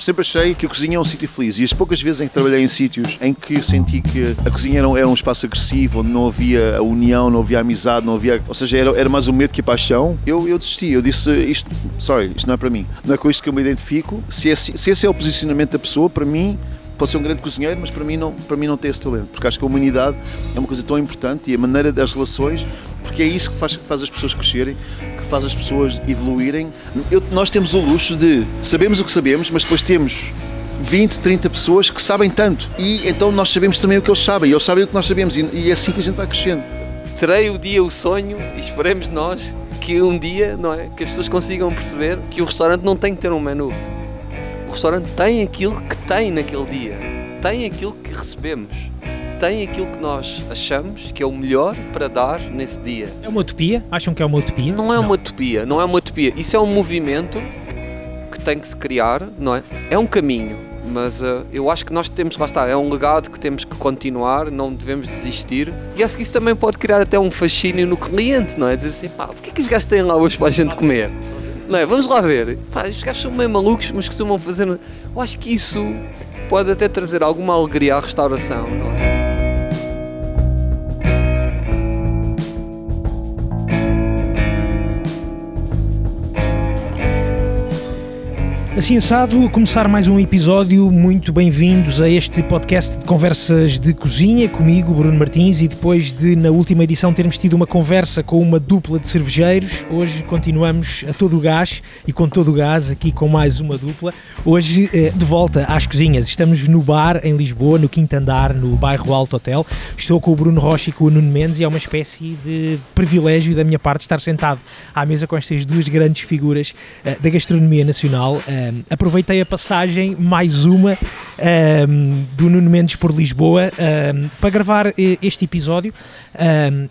sempre achei que a cozinha é um sítio feliz e as poucas vezes em que trabalhei em sítios em que senti que a cozinha era um, era um espaço agressivo, onde não havia a união, não havia amizade, não havia. Ou seja, era, era mais o medo que a paixão, eu, eu desisti. Eu disse, isto, sorry, isto não é para mim. Não é com isto que eu me identifico. Se esse, se esse é o posicionamento da pessoa, para mim, pode ser um grande cozinheiro, mas para mim não, para mim não tem esse talento, porque acho que a humanidade é uma coisa tão importante e a maneira das relações, porque é isso que faz, que faz as pessoas crescerem, que faz as pessoas evoluírem. Eu, nós temos o luxo de sabemos o que sabemos, mas depois temos 20, 30 pessoas que sabem tanto e então nós sabemos também o que eles sabem e eles sabem o que nós sabemos e, e é assim que a gente vai crescendo. Terei o dia o sonho e esperemos nós que um dia, não é, que as pessoas consigam perceber que o restaurante não tem que ter um menu o restaurante tem aquilo que tem naquele dia, tem aquilo que recebemos, tem aquilo que nós achamos que é o melhor para dar nesse dia. É uma utopia? Acham que é uma utopia? Não é não. uma utopia, não é uma utopia. Isso é um movimento que tem que se criar, não é? É um caminho, mas uh, eu acho que nós temos, lá está, é um legado que temos que continuar, não devemos desistir. E acho que isso também pode criar até um fascínio no cliente, não é? Dizer assim, pá, porquê que os gajos têm lá hoje para a gente comer? Não é? Vamos lá ver. Pá, os gajos são meio malucos, mas costumam fazer. Eu acho que isso pode até trazer alguma alegria à restauração, não é? Assim assado, a começar mais um episódio, muito bem-vindos a este podcast de conversas de cozinha, comigo, Bruno Martins, e depois de, na última edição, termos tido uma conversa com uma dupla de cervejeiros, hoje continuamos a todo o gás e com todo o gás, aqui com mais uma dupla. Hoje, eh, de volta às cozinhas, estamos no bar em Lisboa, no quinto andar, no bairro Alto Hotel. Estou com o Bruno Rocha e com o Nuno Mendes e é uma espécie de privilégio da minha parte estar sentado à mesa com estas duas grandes figuras eh, da gastronomia nacional eh, um, aproveitei a passagem, mais uma, um, do Nuno Mendes por Lisboa, um, para gravar este episódio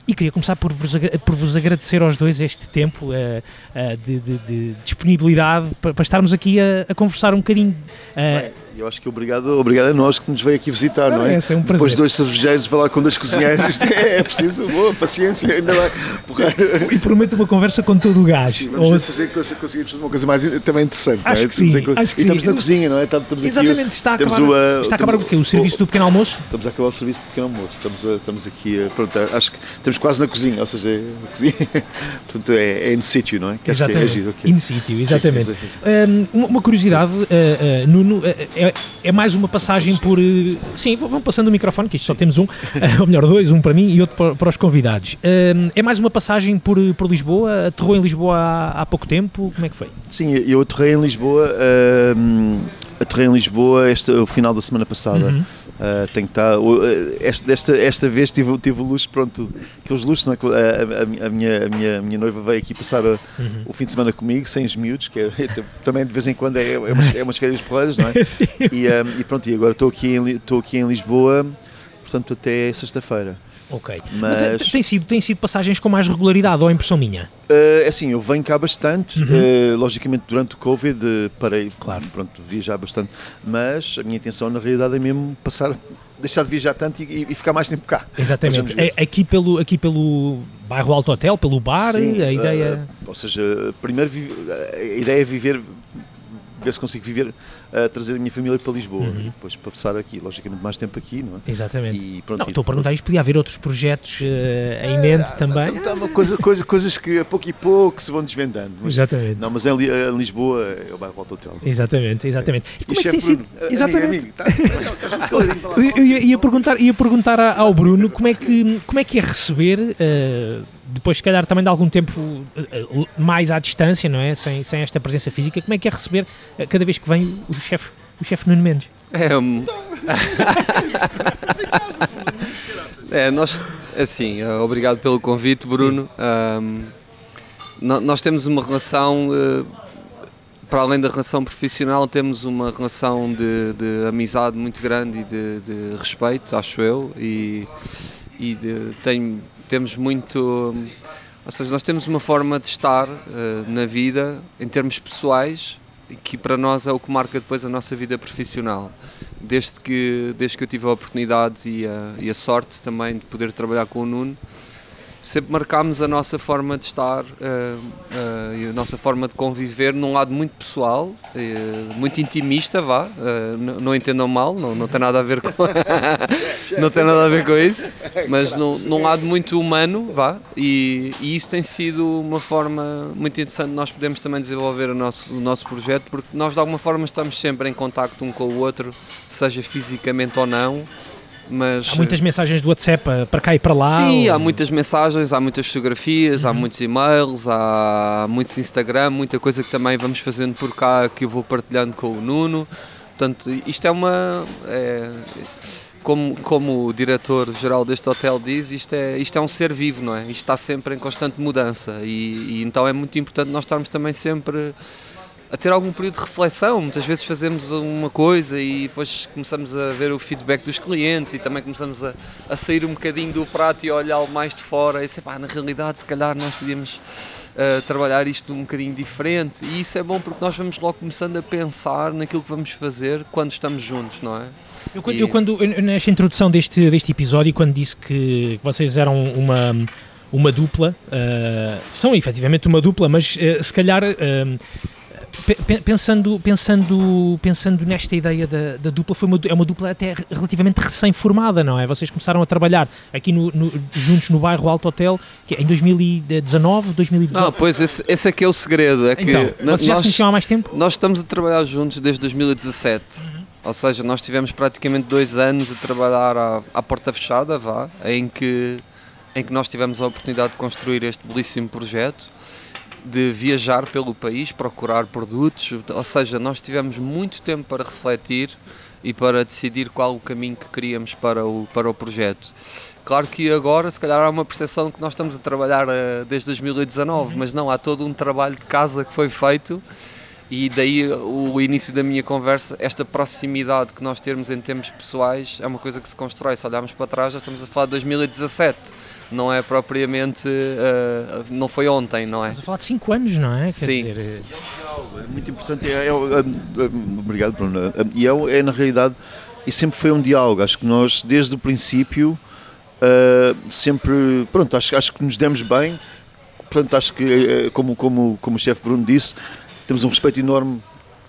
e queria começar por vos, por vos agradecer aos dois este tempo uh, uh, de, de, de, disponibilidade para, para estarmos aqui a, a conversar um bocadinho. Uh, eu acho que obrigado, obrigado a nós que nos veio aqui visitar, não, não é? é um Depois de dois cervejeiros falar com dois cozinheiros, isto é, é preciso, boa, paciência, ainda vai porrar. E prometo uma conversa com todo o gás. Sim, vamos Ou... ver se conseguimos fazer uma coisa mais também interessante. Acho é? que sim, acho que e estamos sim. na cozinha, não é? Estamos Exatamente, aqui, está a acabar, o, está a acabar o quê? O serviço do pequeno almoço? Estamos a acabar o serviço do pequeno almoço, estamos, a, estamos aqui, a, pronto, acho que estamos quase na cozinha, ou seja, é na cozinha, portanto é, é in situ, não é? Que exatamente, é giro, okay. in situ, exatamente. Sim, um, uma curiosidade, uh, uh, Nuno, uh, é, é mais uma passagem por. Eh, sim, vão passando o microfone, que isto só temos um, ou melhor, dois, um para mim e outro para, para os convidados. É mais uma passagem por, por Lisboa? Aterrou em Lisboa há, há pouco tempo? Como é que foi? Sim, eu aterrei em Lisboa. Um, aterrei em Lisboa este, o final da semana passada. Uhum. Uh, tenho que estar, esta, esta, esta vez tive, tive luxo, pronto, aqueles luxos, não é? a, a, a, minha, a, minha, a minha noiva veio aqui passar a, uhum. o fim de semana comigo, sem os miúdos, que é, é, também de vez em quando é, é, umas, é umas férias porreiras, não é? Sim. E, um, e pronto, e agora estou aqui, em, aqui em Lisboa, portanto até sexta-feira. Ok. Mas, eh, Mas tem, sido, tem sido passagens com mais regularidade ou é impressão minha? Uh, assim, eu venho cá bastante. Uhum. Uh, logicamente, durante o Covid uh, parei, claro. pronto, viajar bastante. Mas a minha intenção, na realidade, é mesmo passar, deixar de viajar tanto e, e ficar mais tempo cá. Exatamente. É, aqui, pelo, aqui pelo bairro Alto Hotel, pelo bar, Sim, a ideia... ou seja, primeiro a ideia é viver ver se consigo viver, uh, trazer a minha família para Lisboa uhum. e depois passar aqui, logicamente mais tempo aqui, não é? Exatamente. E pronto, não, estou a perguntar isto, podia haver outros projetos uh, em mente é, também? Tá, uma coisa, coisa, coisas que a pouco e pouco se vão desvendando. Mas, exatamente. Não, mas em, em Lisboa é o bairro Alto Hotel. Exatamente, exatamente. E, como e é que tem sido? Bruno, exatamente. Amigo, amigo, tá, eu ia, ia, perguntar, ia perguntar ao Bruno como é que, como é, que é receber... Uh, depois, se calhar, também de algum tempo eh, eh, mais à distância, não é? Sem, sem esta presença física, como é que é receber eh, cada vez que vem o chefe o chefe Nuno Mendes? É, um... é, nós, assim, obrigado pelo convite, Bruno. Um, nós temos uma relação, para além da relação profissional, temos uma relação de, de amizade muito grande e de, de respeito, acho eu, e, e de, tenho temos muito. Ou seja, nós temos uma forma de estar uh, na vida em termos pessoais que para nós é o que marca depois a nossa vida profissional. Desde que, desde que eu tive a oportunidade e a, e a sorte também de poder trabalhar com o Nuno, sempre marcámos a nossa forma de estar uh, uh, e a nossa forma de conviver num lado muito pessoal, uh, muito intimista, vá, não entendam mal, não, não tem nada a ver com não tem nada a ver com isso, mas num, num lado muito humano, vá, e, e, isso tem sido uma forma muito interessante. Nós podemos também desenvolver o nosso, o nosso projeto, porque nós de alguma forma estamos sempre em contacto um com o outro, seja fisicamente ou não, mas, há muitas mensagens do WhatsApp para cá e para lá? Sim, ou... há muitas mensagens, há muitas fotografias, uhum. há muitos e-mails, há muitos Instagram, muita coisa que também vamos fazendo por cá que eu vou partilhando com o Nuno. Portanto, isto é uma. É, como, como o diretor-geral deste hotel diz, isto é, isto é um ser vivo, não é? Isto está sempre em constante mudança e, e então é muito importante nós estarmos também sempre a ter algum período de reflexão. Muitas vezes fazemos uma coisa e depois começamos a ver o feedback dos clientes e também começamos a, a sair um bocadinho do prato e olhá-lo mais de fora e dizer, pá, na realidade, se calhar nós podíamos uh, trabalhar isto um bocadinho diferente. E isso é bom porque nós vamos logo começando a pensar naquilo que vamos fazer quando estamos juntos, não é? Eu, quando, e... eu, quando nesta introdução deste, deste episódio, quando disse que vocês eram uma uma dupla, uh, são efetivamente uma dupla, mas uh, se calhar uh, pensando, pensando, pensando nesta ideia da, da dupla, foi uma, é uma dupla até relativamente recém-formada, não é? Vocês começaram a trabalhar aqui no, no, juntos no bairro Alto Hotel que é em 2019, 2018? Não, pois esse, esse aqui é o segredo. É que então, vocês já se conheciam há mais tempo? Nós estamos a trabalhar juntos desde 2017. Uhum. Ou seja, nós tivemos praticamente dois anos a trabalhar à, à porta fechada, vá, em que, em que nós tivemos a oportunidade de construir este belíssimo projeto de viajar pelo país, procurar produtos, ou seja, nós tivemos muito tempo para refletir e para decidir qual o caminho que queríamos para o, para o projeto. Claro que agora, se calhar, há uma percepção que nós estamos a trabalhar uh, desde 2019, uhum. mas não, há todo um trabalho de casa que foi feito e daí o início da minha conversa, esta proximidade que nós temos em termos pessoais é uma coisa que se constrói. Se olharmos para trás, já estamos a falar de 2017 não é propriamente. Uh, não foi ontem, não é? Estamos a falar de 5 anos, não é? Quer Sim. Dizer, é... é muito importante. É, é, é, obrigado, Bruno. E é, é, na realidade, e sempre foi um diálogo. Acho que nós, desde o princípio, uh, sempre. Pronto, acho, acho que nos demos bem. Portanto, acho que, como, como, como o chefe Bruno disse, temos um respeito enorme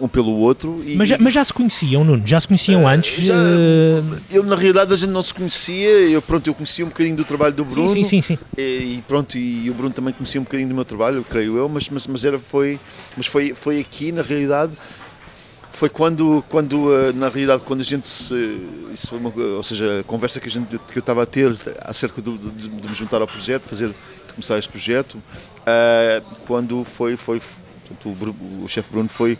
um pelo outro. E, mas, já, mas já se conheciam, Nuno? Já se conheciam uh, antes? Já, uh... Eu, na realidade, a gente não se conhecia. Eu, pronto, eu conhecia um bocadinho do trabalho do Bruno. Sim, sim, sim. E, e, pronto, e o Bruno também conhecia um bocadinho do meu trabalho, creio eu, mas, mas, mas, era, foi, mas foi, foi aqui, na realidade, foi quando, quando eh, na realidade, quando a gente se. Isso foi uma, ou seja, a conversa que, a gente, que eu estava a ter acerca do, de, de, me juntar ao projeto, fazer, de começar este projeto, uh, quando foi. foi portanto, o, o chefe Bruno foi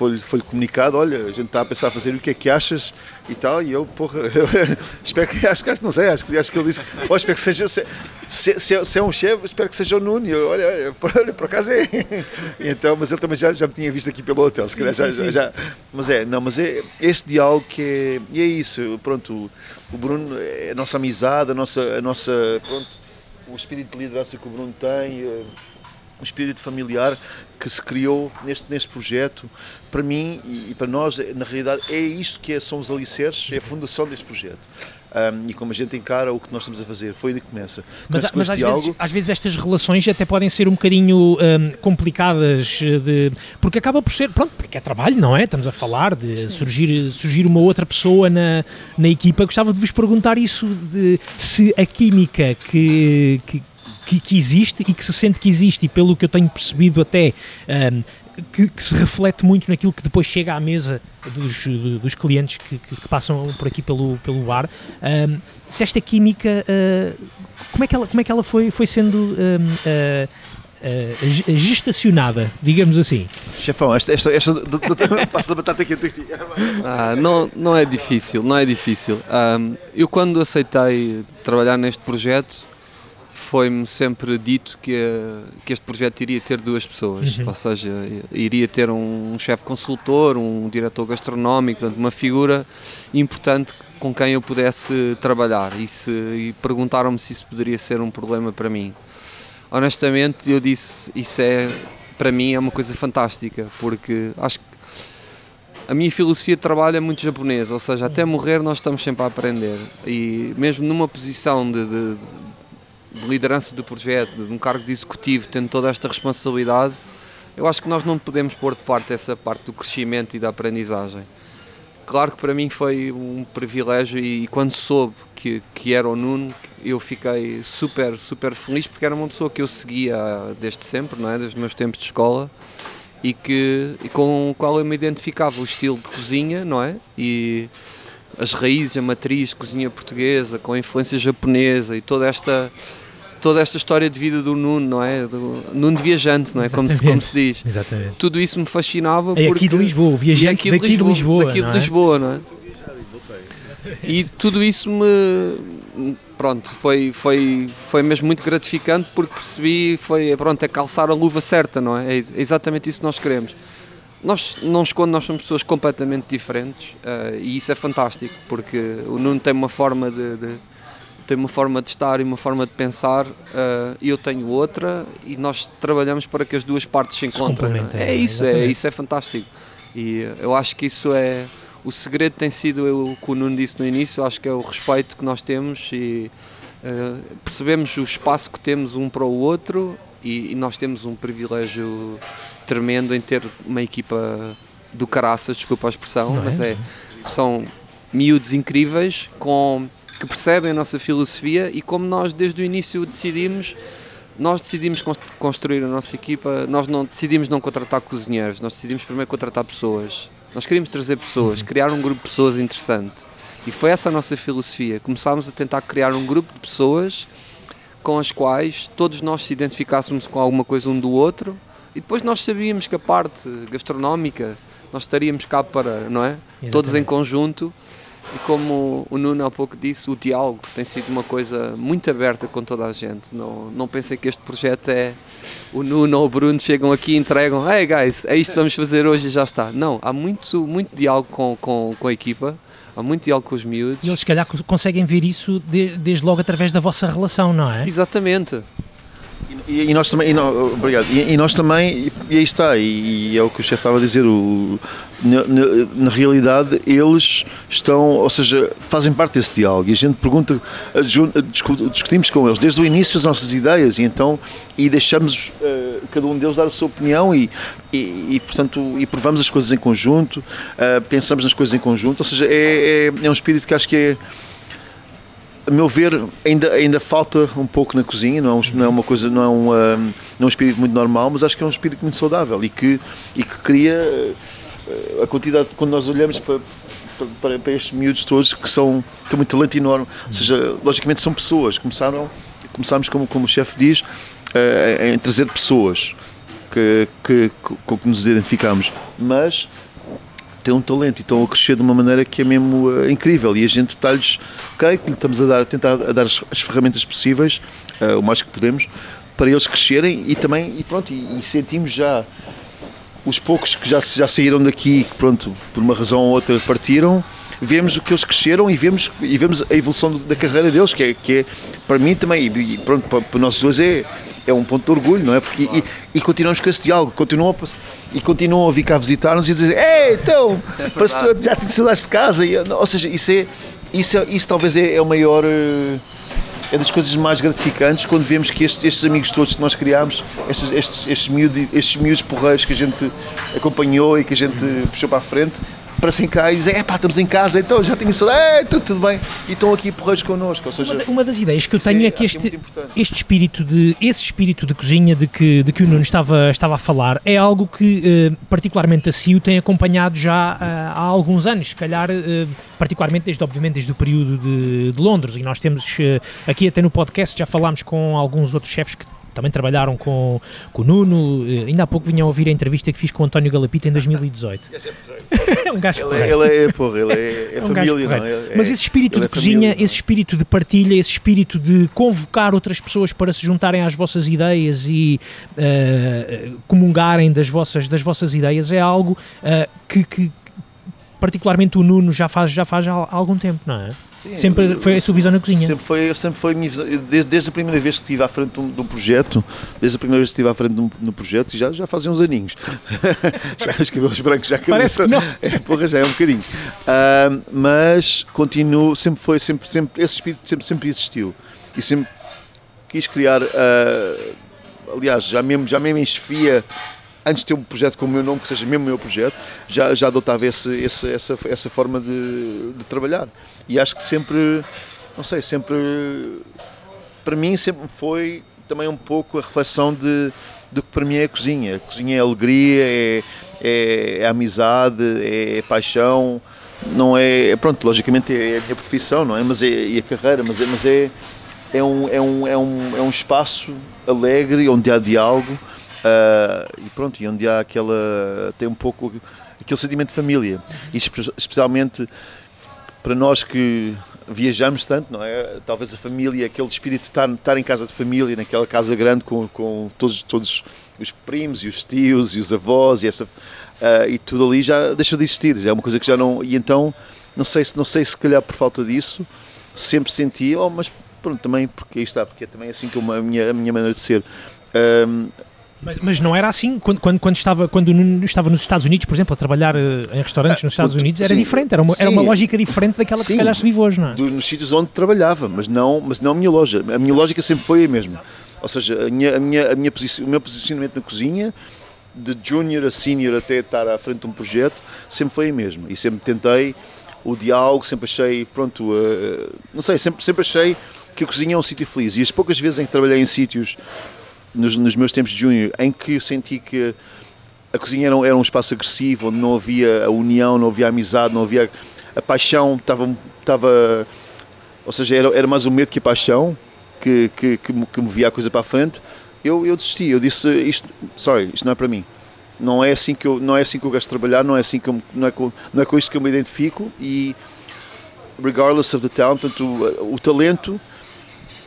foi-lhe foi comunicado, olha, a gente está a pensar a fazer o que é que achas? E tal, e eu, porra, espero que, acho que, não sei, acho, acho que ele disse, oh, espero que seja, se, se, se, é um chefe, espero que seja o Nuno, eu, olha, olha, por, olha, por acaso é, então, mas ele também já, já me tinha visto aqui pelo hotel, se calhar já, já, já, mas é, não, mas é este diálogo que é, e é isso, pronto, o Bruno, é a nossa amizade, a nossa, a nossa, pronto, o espírito de liderança que o Bruno tem, eh, o espírito familiar que se criou neste, neste projeto, para mim e, para nós, na realidade, é isto que é, são os alicerces, é a fundação deste projeto. Um, e como a gente encara o que nós estamos a fazer, foi de que começa. Mas, mas às, diálogo... vezes, às, vezes, estas relações até podem ser um bocadinho um, complicadas, de, porque acaba por ser, pronto, porque é trabalho, não é? Estamos a falar de surgir, surgir uma outra pessoa na, na equipa. Gostava de vos perguntar isso, de se a química que, que que, que, existe e que se sente que existe, e pelo que eu tenho percebido até. Um, que, que, se reflete muito naquilo que depois chega à mesa dos, dos clientes que, que, que passam por aqui pelo, pelo bar. Um, se esta química, uh, como, é que ela, como é que ela foi, foi sendo um, uh, uh, gestacionada, digamos assim? Chefão, esta, esta, esta do, do, passo da batata aqui. ah, não, não é difícil, não é difícil. Um, eu quando aceitei trabalhar neste projeto, foi-me sempre dito que, que este projeto iria ter duas pessoas, uhum. ou seja, iria ter um, um chefe consultor, um diretor gastronómico, uma figura importante com quem eu pudesse trabalhar e, se, e perguntaram-me se isso poderia ser um problema para mim. Honestamente, eu disse, isso é, para mim, é uma coisa fantástica, porque acho que a minha filosofia de trabalho é muito japonesa, ou seja, até morrer nós estamos sempre a aprender e mesmo numa posição de, de de liderança do projeto, de um cargo de executivo, tendo toda esta responsabilidade, eu acho que nós não podemos pôr de parte essa parte do crescimento e da aprendizagem. Claro que para mim foi um privilégio e, e quando soube que, que era o Nuno, eu fiquei super, super feliz porque era uma pessoa que eu seguia desde sempre, não é? desde os meus tempos de escola e, que, e com o qual eu me identificava o estilo de cozinha, não é? E as raízes, a matriz de cozinha portuguesa, com a influência japonesa e toda esta toda esta história de vida do Nuno, não é? Do Nuno de viajante, não é? Como se, como se diz. Exatamente. Tudo isso me fascinava. É porque... aqui de Lisboa, o viajante aqui daqui de Lisboa. Daqui não de é? Lisboa, não é? E tudo isso me. Pronto, foi, foi, foi mesmo muito gratificante porque percebi, foi, pronto, é calçar a luva certa, não é? É exatamente isso que nós queremos. Nós não escondo, nós somos pessoas completamente diferentes uh, e isso é fantástico porque o Nuno tem uma forma de, de tem uma forma de estar e uma forma de pensar uh, e eu tenho outra e nós trabalhamos para que as duas partes se encontrem. Se é? é isso, é, isso é fantástico. E eu acho que isso é o segredo tem sido o que o Nuno disse no início, acho que é o respeito que nós temos e uh, percebemos o espaço que temos um para o outro e, e, nós temos um privilégio tremendo em ter uma equipa do caraças, desculpa a expressão, mas é? é, são miúdos incríveis com que percebem a nossa filosofia e como nós desde o início decidimos nós decidimos construir a nossa equipa, nós não decidimos não contratar cozinheiros, nós decidimos primeiro contratar pessoas. Nós queríamos trazer pessoas, criar um grupo de pessoas interessante. E foi essa a nossa filosofia. Começámos a tentar criar um grupo de pessoas com as quais todos nós se identificássemos com alguma coisa um do outro e depois nós sabíamos que a parte gastronómica nós estaríamos cá para, não é? Exatamente. Todos em conjunto. E como o Nuno há pouco disse, o diálogo tem sido uma coisa muito aberta com toda a gente. Não, não pensem que este projeto é o Nuno ou o Bruno chegam aqui e entregam, hey guys, é isto que vamos fazer hoje e já está. Não, há muito, muito diálogo com, com, com a equipa, há muito diálogo com os miúdos. E eles, se calhar, conseguem ver isso de, desde logo através da vossa relação, não é? Exatamente. E, e, nós também, e obrigado, e, e, nós também, e, aí está, e, é o que o chefe estava a dizer, o, na, na, na, realidade eles estão, ou seja, fazem parte desse diálogo. E a gente pergunta, discutimos com eles desde o início as nossas ideias e então, e deixamos uh, cada um deles dar a sua opinião e, e, portanto, e provamos as coisas em conjunto, uh, pensamos nas coisas em conjunto, ou seja, é, é, é um espírito que acho que é a meu ver, ainda, ainda falta um pouco na cozinha, não é, um, não é uma coisa, não é, um, um, não é um espírito muito normal, mas acho que é um espírito muito saudável e que, e que cria a quantidade, quando nós olhamos para, para, para estes miúdos todos que são, têm muito talento enorme, ou seja, logicamente são pessoas, começaram, começámos como, como o chefe diz, em trazer pessoas que, que, com que nos identificamos, mas têm um talento e estão a crescer de uma maneira que é mesmo uh, incrível. E a gente está-lhes, creio que estamos a dar, a tentar a dar as, as ferramentas possíveis, uh, o mais que podemos, para eles crescerem e também, e pronto, e, e, sentimos já os poucos que já, já saíram daqui, que pronto, por uma razão ou outra partiram, vemos o que eles cresceram e vemos, e vemos a evolução da carreira deles, que é, que é para mim também, e pronto, para, para nós dois é, é um ponto de orgulho, não é? Porque, e, e, continuamos com esse diálogo, continuam a, e continuam a vir cá visitar-nos e dizer, ei, então, é que já te saudades de casa, e, ou seja, isso é, isso, é, isso talvez é, é o maior, é das coisas mais gratificantes quando vemos que estes, estes amigos todos que nós criámos, estes, estes, estes, miúdos, estes miúdos porreiros que a gente acompanhou e que a gente puxou para a frente, aparecem cá e dizem, é pá, estamos em casa, então já tenho saudade, é, tudo, tudo bem, e estão aqui porreiros connosco. Ou seja, uma, uma das ideias que eu tenho sim, é que este, é este espírito de, esse espírito de cozinha de que, de que o Nuno estava, estava a falar é algo que, uh, particularmente a CIO, tem acompanhado já uh, há alguns anos, se calhar, uh, particularmente desde, obviamente, desde o período de, de Londres, e nós temos aqui até no podcast, já falámos com alguns outros chefes que também trabalharam com, com o Nuno, ainda há pouco vinham ouvir a entrevista que fiz com o António Galapita em 2018. é um gajo ele, é, ele é, porra, ele é, é, É um família, não é? Mas esse espírito ele de é cozinha, família, é? esse espírito de partilha, esse espírito de convocar outras pessoas para se juntarem às vossas ideias e eh, comungarem das vossas, das vossas ideias é algo eh, que, que particularmente o Nuno já faz, já faz há algum tempo, não é? Sim, Sempre foi a sua visão na cozinha. Sempre foi, sempre foi a minha visão. Desde, desde a primeira vez que estive à frente de um, de um projeto, desde a primeira vez que estive à frente de um, de um projeto, já, já fazia uns aninhos. já os cabelos brancos já Parece que não. É, porra, já é um bocadinho. Ah, mas continuo, sempre foi, sempre, sempre, esse espírito sempre, sempre existiu. E sempre, quis criar, uh, aliás, já mesmo, já mesmo em chefia, antes de ter um projeto com o meu nome, que seja mesmo o meu projeto, já, já adotava esse, esse, essa, essa forma de, de trabalhar. E acho que sempre, não sei, sempre, para mim sempre foi também um pouco a reflexão de, do que para mim é a cozinha. A cozinha é alegria, é, é, é amizade, é, é paixão, não é, pronto, logicamente é a minha profissão, não é? Mas é, e a carreira, mas é, mas é, é, um, é, um, é, um, é um espaço alegre onde há diálogo uh, e pronto, e onde há aquela, tem um pouco aquele sentimento de família e especialmente para nós que viajamos tanto, não é? Talvez a família, aquele espírito de estar, estar em casa de família, naquela casa grande com, com todos, todos os primos e os tios e os avós e essa uh, e tudo ali já deixou de existir, é uma coisa que já não e então não sei se não sei se calhar por falta disso sempre senti, oh, mas pronto também porque aí está porque é também assim que é a minha a minha maneira de ser um, mas, mas não era assim quando, quando, quando, estava, quando estava nos Estados Unidos, por exemplo, a trabalhar eh, em restaurantes nos Estados Unidos, era sim, diferente, era uma, era uma lógica diferente daquela que sim, se calhar se vive hoje, não é? nos sítios onde trabalhava, mas não, mas não a minha loja. A minha lógica sempre foi a mesma. Ou seja, a minha, a minha, a minha o meu posicionamento na cozinha, de junior a senior até estar à frente de um projeto, sempre foi a mesma. E sempre tentei o diálogo, sempre achei, pronto, uh, não sei, sempre, sempre achei que a cozinha é um sítio feliz. E as poucas vezes em que trabalhei em sítios nos, nos meus tempos de júnior, em que senti que a cozinha era, era, um espaço agressivo, onde não havia a união, não havia a amizade, não havia a paixão, estava, estava ou seja, era, era mais o medo que a paixão que, que, que, que movia a coisa para a frente. Eu, eu desisti, eu disse, isto, sorry, isto não é para mim. Não é assim que eu, não é assim que eu gosto de trabalhar, não é assim que eu, não é com, não é com isto que eu me identifico e regardless of the talent, o, o talento,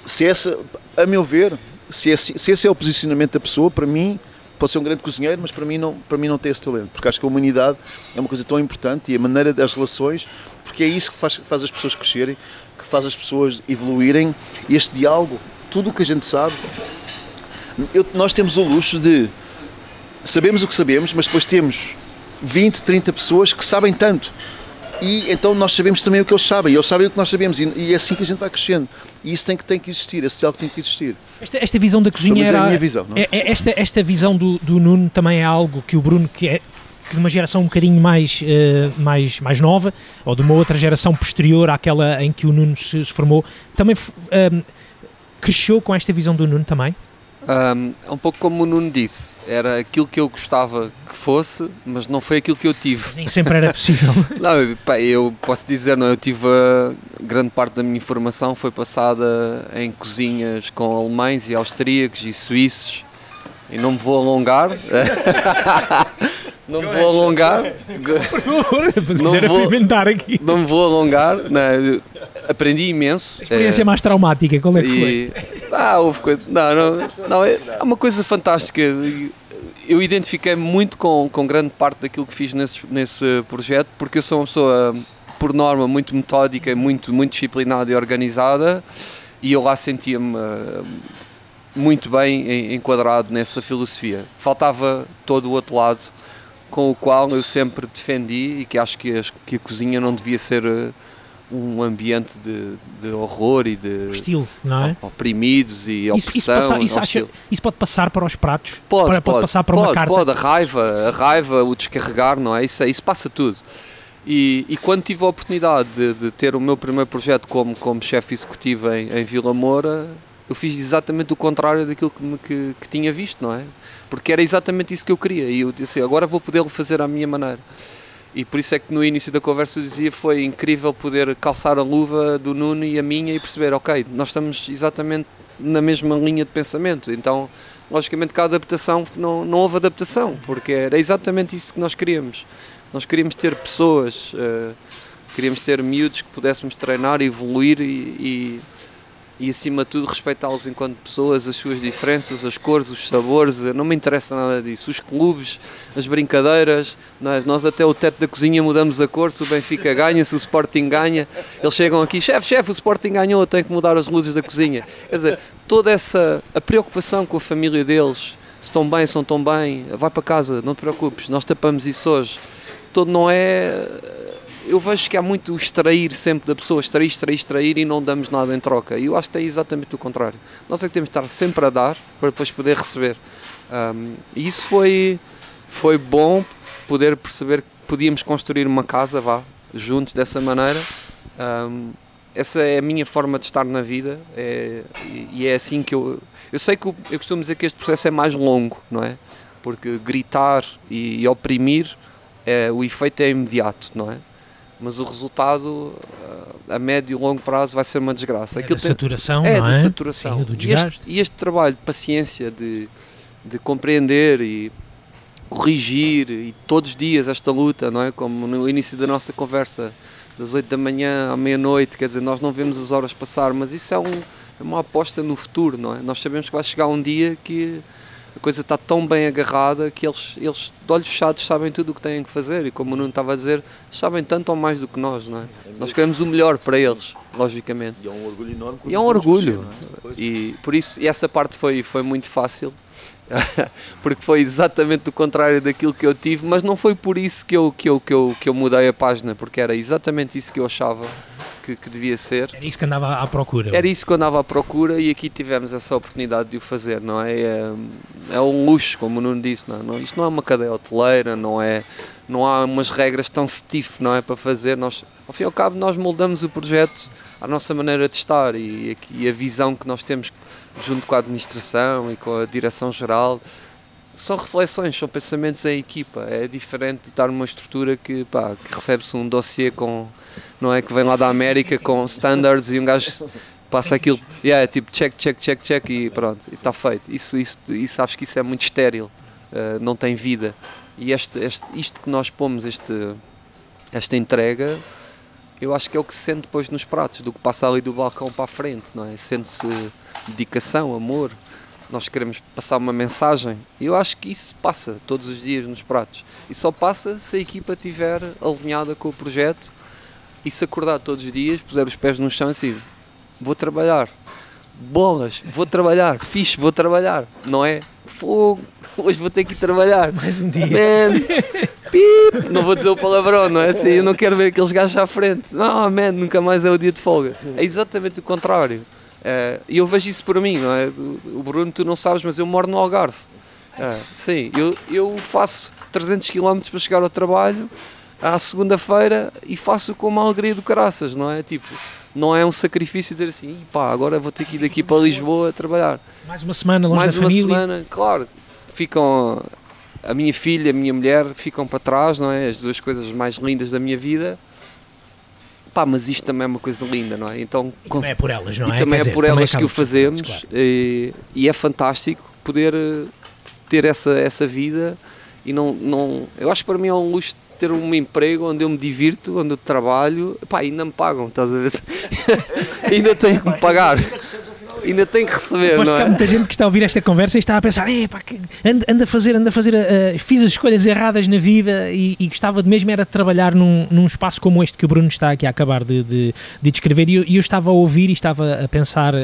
se essa, a meu ver, se esse, se esse é o posicionamento da pessoa, para mim, pode ser um grande cozinheiro, mas para mim não, para mim não tem esse talento, porque acho que a humanidade é uma coisa tão importante e a maneira das relações, porque é isso que faz, faz as pessoas crescerem, que faz as pessoas evoluírem, e este diálogo, tudo o que a gente sabe, eu, nós temos o luxo de sabemos o que sabemos, mas depois temos 20, 30 pessoas que sabem tanto e então nós sabemos também o que eles sabem, e eles sabem o que nós sabemos, e, e é assim que a gente vai crescendo. E isso tem que, tem que existir, esse diálogo tem que existir. Esta, esta visão da cozinha era. É a minha visão, não é? é? Esta, esta visão do, do Nuno também é algo que o Bruno, que é de uma geração um bocadinho mais, uh, mais, mais nova, ou de uma outra geração posterior àquela em que o Nuno se, se formou, também uh, cresceu com esta visão do Nuno também? Um, é um pouco como o Nuno disse, era aquilo que eu gostava que fosse, mas não foi aquilo que eu tive. Nem sempre era possível. não, pá, eu posso dizer, não, eu tive a grande parte da minha formação foi passada em cozinhas com alemães e austríacos e suíços e não me vou alongar. não me vou alongar. não vou, aqui. Não me vou alongar. Não, aprendi imenso. A experiência é, mais traumática, qual é que foi? Ah, houve coisa. Não, não, não, é, é uma coisa fantástica. Eu identifiquei muito com, com grande parte daquilo que fiz nesse, nesse projeto, porque eu sou uma pessoa, por norma, muito metódica, muito, muito disciplinada e organizada, e eu lá sentia-me muito bem enquadrado nessa filosofia. Faltava todo o outro lado com o qual eu sempre defendi e que acho que a, que a cozinha não devia ser eh, um ambiente de, de horror e de não é? Oprimidos e isso, opressão. Isso, passa, isso, acha, isso, pode passar para os pratos? Pode, para, pode, pode passar para pode, uma carta? Pode, a raiva, a raiva, o descarregar, não é? Isso, isso passa tudo. E, e quando tive a oportunidade de, de, ter o meu primeiro projeto como, como chefe executivo em, em Vila Moura, eu fiz exatamente o contrário daquilo que, que, que, tinha visto, não é? Porque era exatamente isso que eu queria e eu disse, agora vou poder fazer à minha maneira. E por isso é que no início da conversa eu dizia foi incrível poder calçar a luva do Nuno e a minha e perceber, ok, nós estamos exatamente na mesma linha de pensamento, então logicamente cada adaptação não, não houve adaptação, porque era exatamente isso que nós queríamos. Nós queríamos ter pessoas, uh, queríamos ter miúdos que pudéssemos treinar, evoluir e, e e acima de tudo respeitá-los enquanto pessoas, as suas diferenças, as cores, os sabores, não me interessa nada disso. Os clubes, as brincadeiras, nós, nós até o teto da cozinha mudamos a cor, se o Benfica ganha, se o Sporting ganha, eles chegam aqui, chefe, chefe, o Sporting ganhou, tem que mudar as luzes da cozinha. Quer dizer, toda essa a preocupação com a família deles, se estão bem, se não estão bem, vai para casa, não te preocupes, nós tapamos isso hoje. Todo não é eu vejo que há muito extrair sempre da pessoa, extrair, extrair, extrair e não damos nada em troca. E eu acho que é exatamente o contrário. Nós é que temos de estar sempre a dar para depois poder receber. Um, e isso foi, foi bom poder perceber que podíamos construir uma casa, vá, juntos dessa maneira. Um, essa é a minha forma de estar na vida é, e é assim que eu. Eu sei que eu, eu costumo dizer que este processo é mais longo, não é? Porque gritar e, e oprimir, é, o efeito é imediato, não é? Mas o resultado a médio e longo prazo vai ser uma desgraça. É de saturação, é, não é? de saturação. Sim, do e, este, e este trabalho de paciência, de, de compreender e corrigir e todos os dias esta luta, não é? Como no início da nossa conversa, das 8 da manhã à meia-noite, quer dizer, nós não vemos as horas passar, mas isso é, um, é uma aposta no futuro, não é? Nós sabemos que vai chegar um dia que coisa está tão bem agarrada que eles, eles de olhos fechados sabem tudo o que têm que fazer e como o Nuno estava a dizer, sabem tanto ou mais do que nós, não é? Nós queremos o melhor para eles, logicamente. E é um orgulho enorme. E é um orgulho. É? E por isso, e essa parte foi, foi muito fácil porque foi exatamente o contrário daquilo que eu tive, mas não foi por isso que eu, que eu, que eu, que eu mudei a página, porque era exatamente isso que eu achava que, que, devia ser. Era isso que andava à procura. Era isso que andava à procura e aqui tivemos essa oportunidade de o fazer, não é? É, é um luxo, como o Nuno disse, não, é? não Isto não é uma cadeia hoteleira, não é? Não há umas regras tão stiff, não é? Para fazer. Nós, ao fim e ao cabo, nós moldamos o projeto à nossa maneira de estar e, e a visão que nós temos junto com a administração e com a direção-geral, são reflexões, são pensamentos em equipa. É diferente de estar numa estrutura que, pá, que recebe-se um dossiê com, não é, que vem lá da América com standards e um gajo passa aquilo, yeah, tipo check, check, check, check e pronto, está feito. Isso, isso, isso acho que isso é muito estéril, uh, não tem vida. E este, este, isto que nós pomos, este, esta entrega, eu acho que é o que se sente depois nos pratos, do que passa ali do balcão para a frente, não é? Sente-se dedicação, amor. Nós queremos passar uma mensagem e eu acho que isso passa todos os dias nos pratos. E só passa se a equipa estiver alinhada com o projeto e se acordar todos os dias, puser os pés no chão assim, vou trabalhar. Bolas, vou trabalhar, fixe, vou trabalhar, não é? Fogo, hoje vou ter que ir trabalhar. Mais um dia. Man, pip, não vou dizer o palavrão, não é? Assim, eu não quero ver aqueles gajos à frente. Não, man, nunca mais é o dia de folga. É exatamente o contrário. Eh, e eu vejo isso por mim, não é? O Bruno, tu não sabes, mas eu moro no Algarve. Uh, sim, eu, eu faço 300 km para chegar ao trabalho à segunda-feira e faço com uma alegria do caraças, não é? Tipo, não é um sacrifício dizer assim, pá, agora vou ter que ir daqui para Lisboa trabalhar. Mais uma semana longe Mais da família. Mais uma semana, claro. Ficam a minha filha, a minha mulher ficam para trás, não é? As duas coisas mais lindas da minha vida pá, mas isto também é uma coisa linda, não é? Então, e também é por elas, não e é? também Quer é por dizer, elas que o fazemos claro. e, e, é fantástico poder eh, ter essa, essa vida e não, não, eu acho que para mim é um luxo ter um emprego onde eu me divirto, onde eu trabalho, pá, ainda me pagam, estás a ver? ainda tenho que me pagar ainda tem que receber, Aposto não é? que há muita gente que está a ouvir esta conversa e está a pensar, pá, anda, anda a fazer, anda a fazer, uh, fiz as escolhas erradas na vida e, e, gostava de mesmo era de trabalhar num, num espaço como este que o Bruno está aqui a acabar de, de, de descrever e eu, eu, estava a ouvir e estava a pensar uh,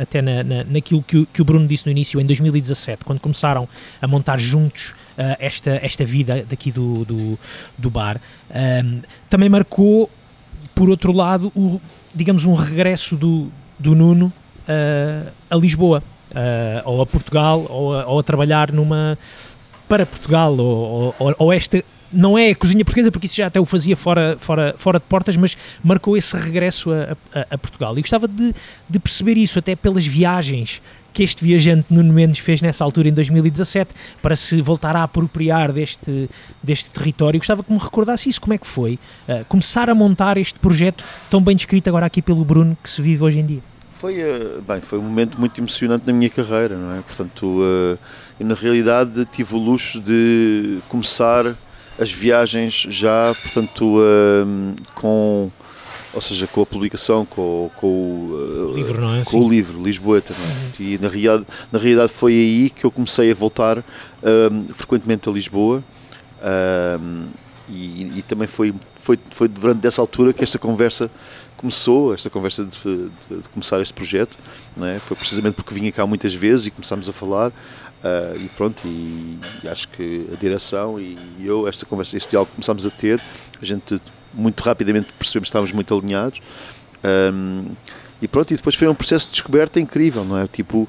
até na, na, naquilo que o, que o Bruno disse no início, em 2017, quando começaram a montar juntos uh, esta, esta vida daqui do, do, do bar, também marcou, por outro lado, o, digamos, um regresso do, do Nuno a Lisboa, ou a Portugal, ou a, ou a, trabalhar numa para Portugal, ou, ou, ou, esta não é a cozinha portuguesa, porque isso já até o fazia fora, fora, fora de portas, mas marcou esse regresso a, a, a Portugal. E gostava de, de perceber isso, até pelas viagens que este viajante Nuno Mendes fez nessa altura em 2017 para se voltar a apropriar deste, deste território. Gostava que me recordasse isso, como é que foi uh, começar a montar este projeto tão bem descrito agora aqui pelo Bruno que se vive hoje em dia. Foi, eh, bem, foi um momento muito emocionante na minha carreira, não é? Portanto, eh, eu na realidade tive o luxo de começar as viagens já, portanto, eh, com ou seja, com a publicação, com, com o livro, não é? Com Sim. o livro, Lisboeta. Uhum. E na realidade, na realidade foi aí que eu comecei a voltar um, frequentemente a Lisboa. Um, e, e, também foi, foi, foi durante dessa altura que esta conversa começou esta conversa de, de, de começar este projeto, é? foi precisamente porque vinha cá muitas vezes e começámos a falar uh, e pronto, e, e, acho que a direção e eu, esta conversa, este diálogo começámos a ter, a gente muito rapidamente percebemos que estávamos muito alinhados. Um, e pronto, e depois foi um processo de descoberta incrível, não é? Tipo,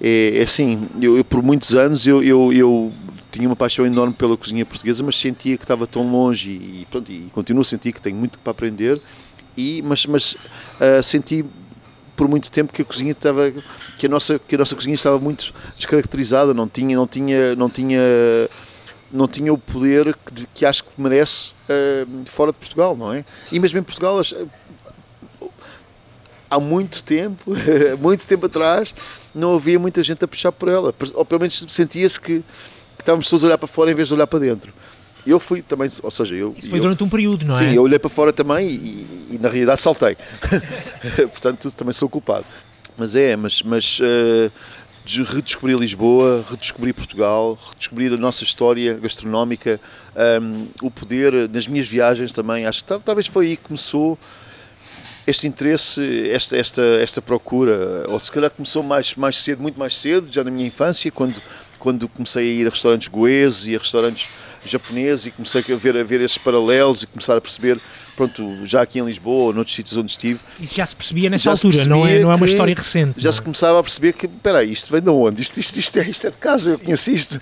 é, é assim, eu, eu, por muitos anos eu, eu, eu, tinha uma paixão enorme pela cozinha portuguesa, mas sentia que estava tão longe e, pronto, e continuo a sentir que tenho muito para aprender, e, mas, mas uh, senti por muito tempo que a cozinha estava que a nossa que a nossa cozinha estava muito descaracterizada não tinha não tinha não tinha não tinha o poder que, que acho que merece uh, fora de Portugal não é? E mesmo em Portugal há muito tempo muito tempo atrás não havia muita gente a puxar por ela. Ou pelo menos sentia-se que, que estávamos todos a olhar para fora em vez de olhar para dentro eu fui também, ou seja, eu. Isso foi durante um período, não é? Sim, eu olhei para fora também e, e na realidade saltei. Portanto, também sou culpado. Mas é, mas, mas uh, redescobrir Lisboa, redescobrir Portugal, redescobrir a nossa história gastronómica, um, ehm, o poder nas minhas viagens também. Acho que talvez foi aí que começou este interesse, esta, esta, esta procura, ou se calhar começou mais, mais cedo, muito mais cedo, já na minha infância, quando, quando comecei a ir a restaurantes goeses e a restaurantes japonês e comecei a ver, a ver esses paralelos e começar a perceber, pronto, já aqui em Lisboa ou noutros sítios onde estive. Isso já se percebia nessa altura, percebia não, é, não é uma história recente. Já se é? começava a perceber que, espera aí, isto vem de onde? Isto, isto, isto, é, isto é de casa, eu conheço isto.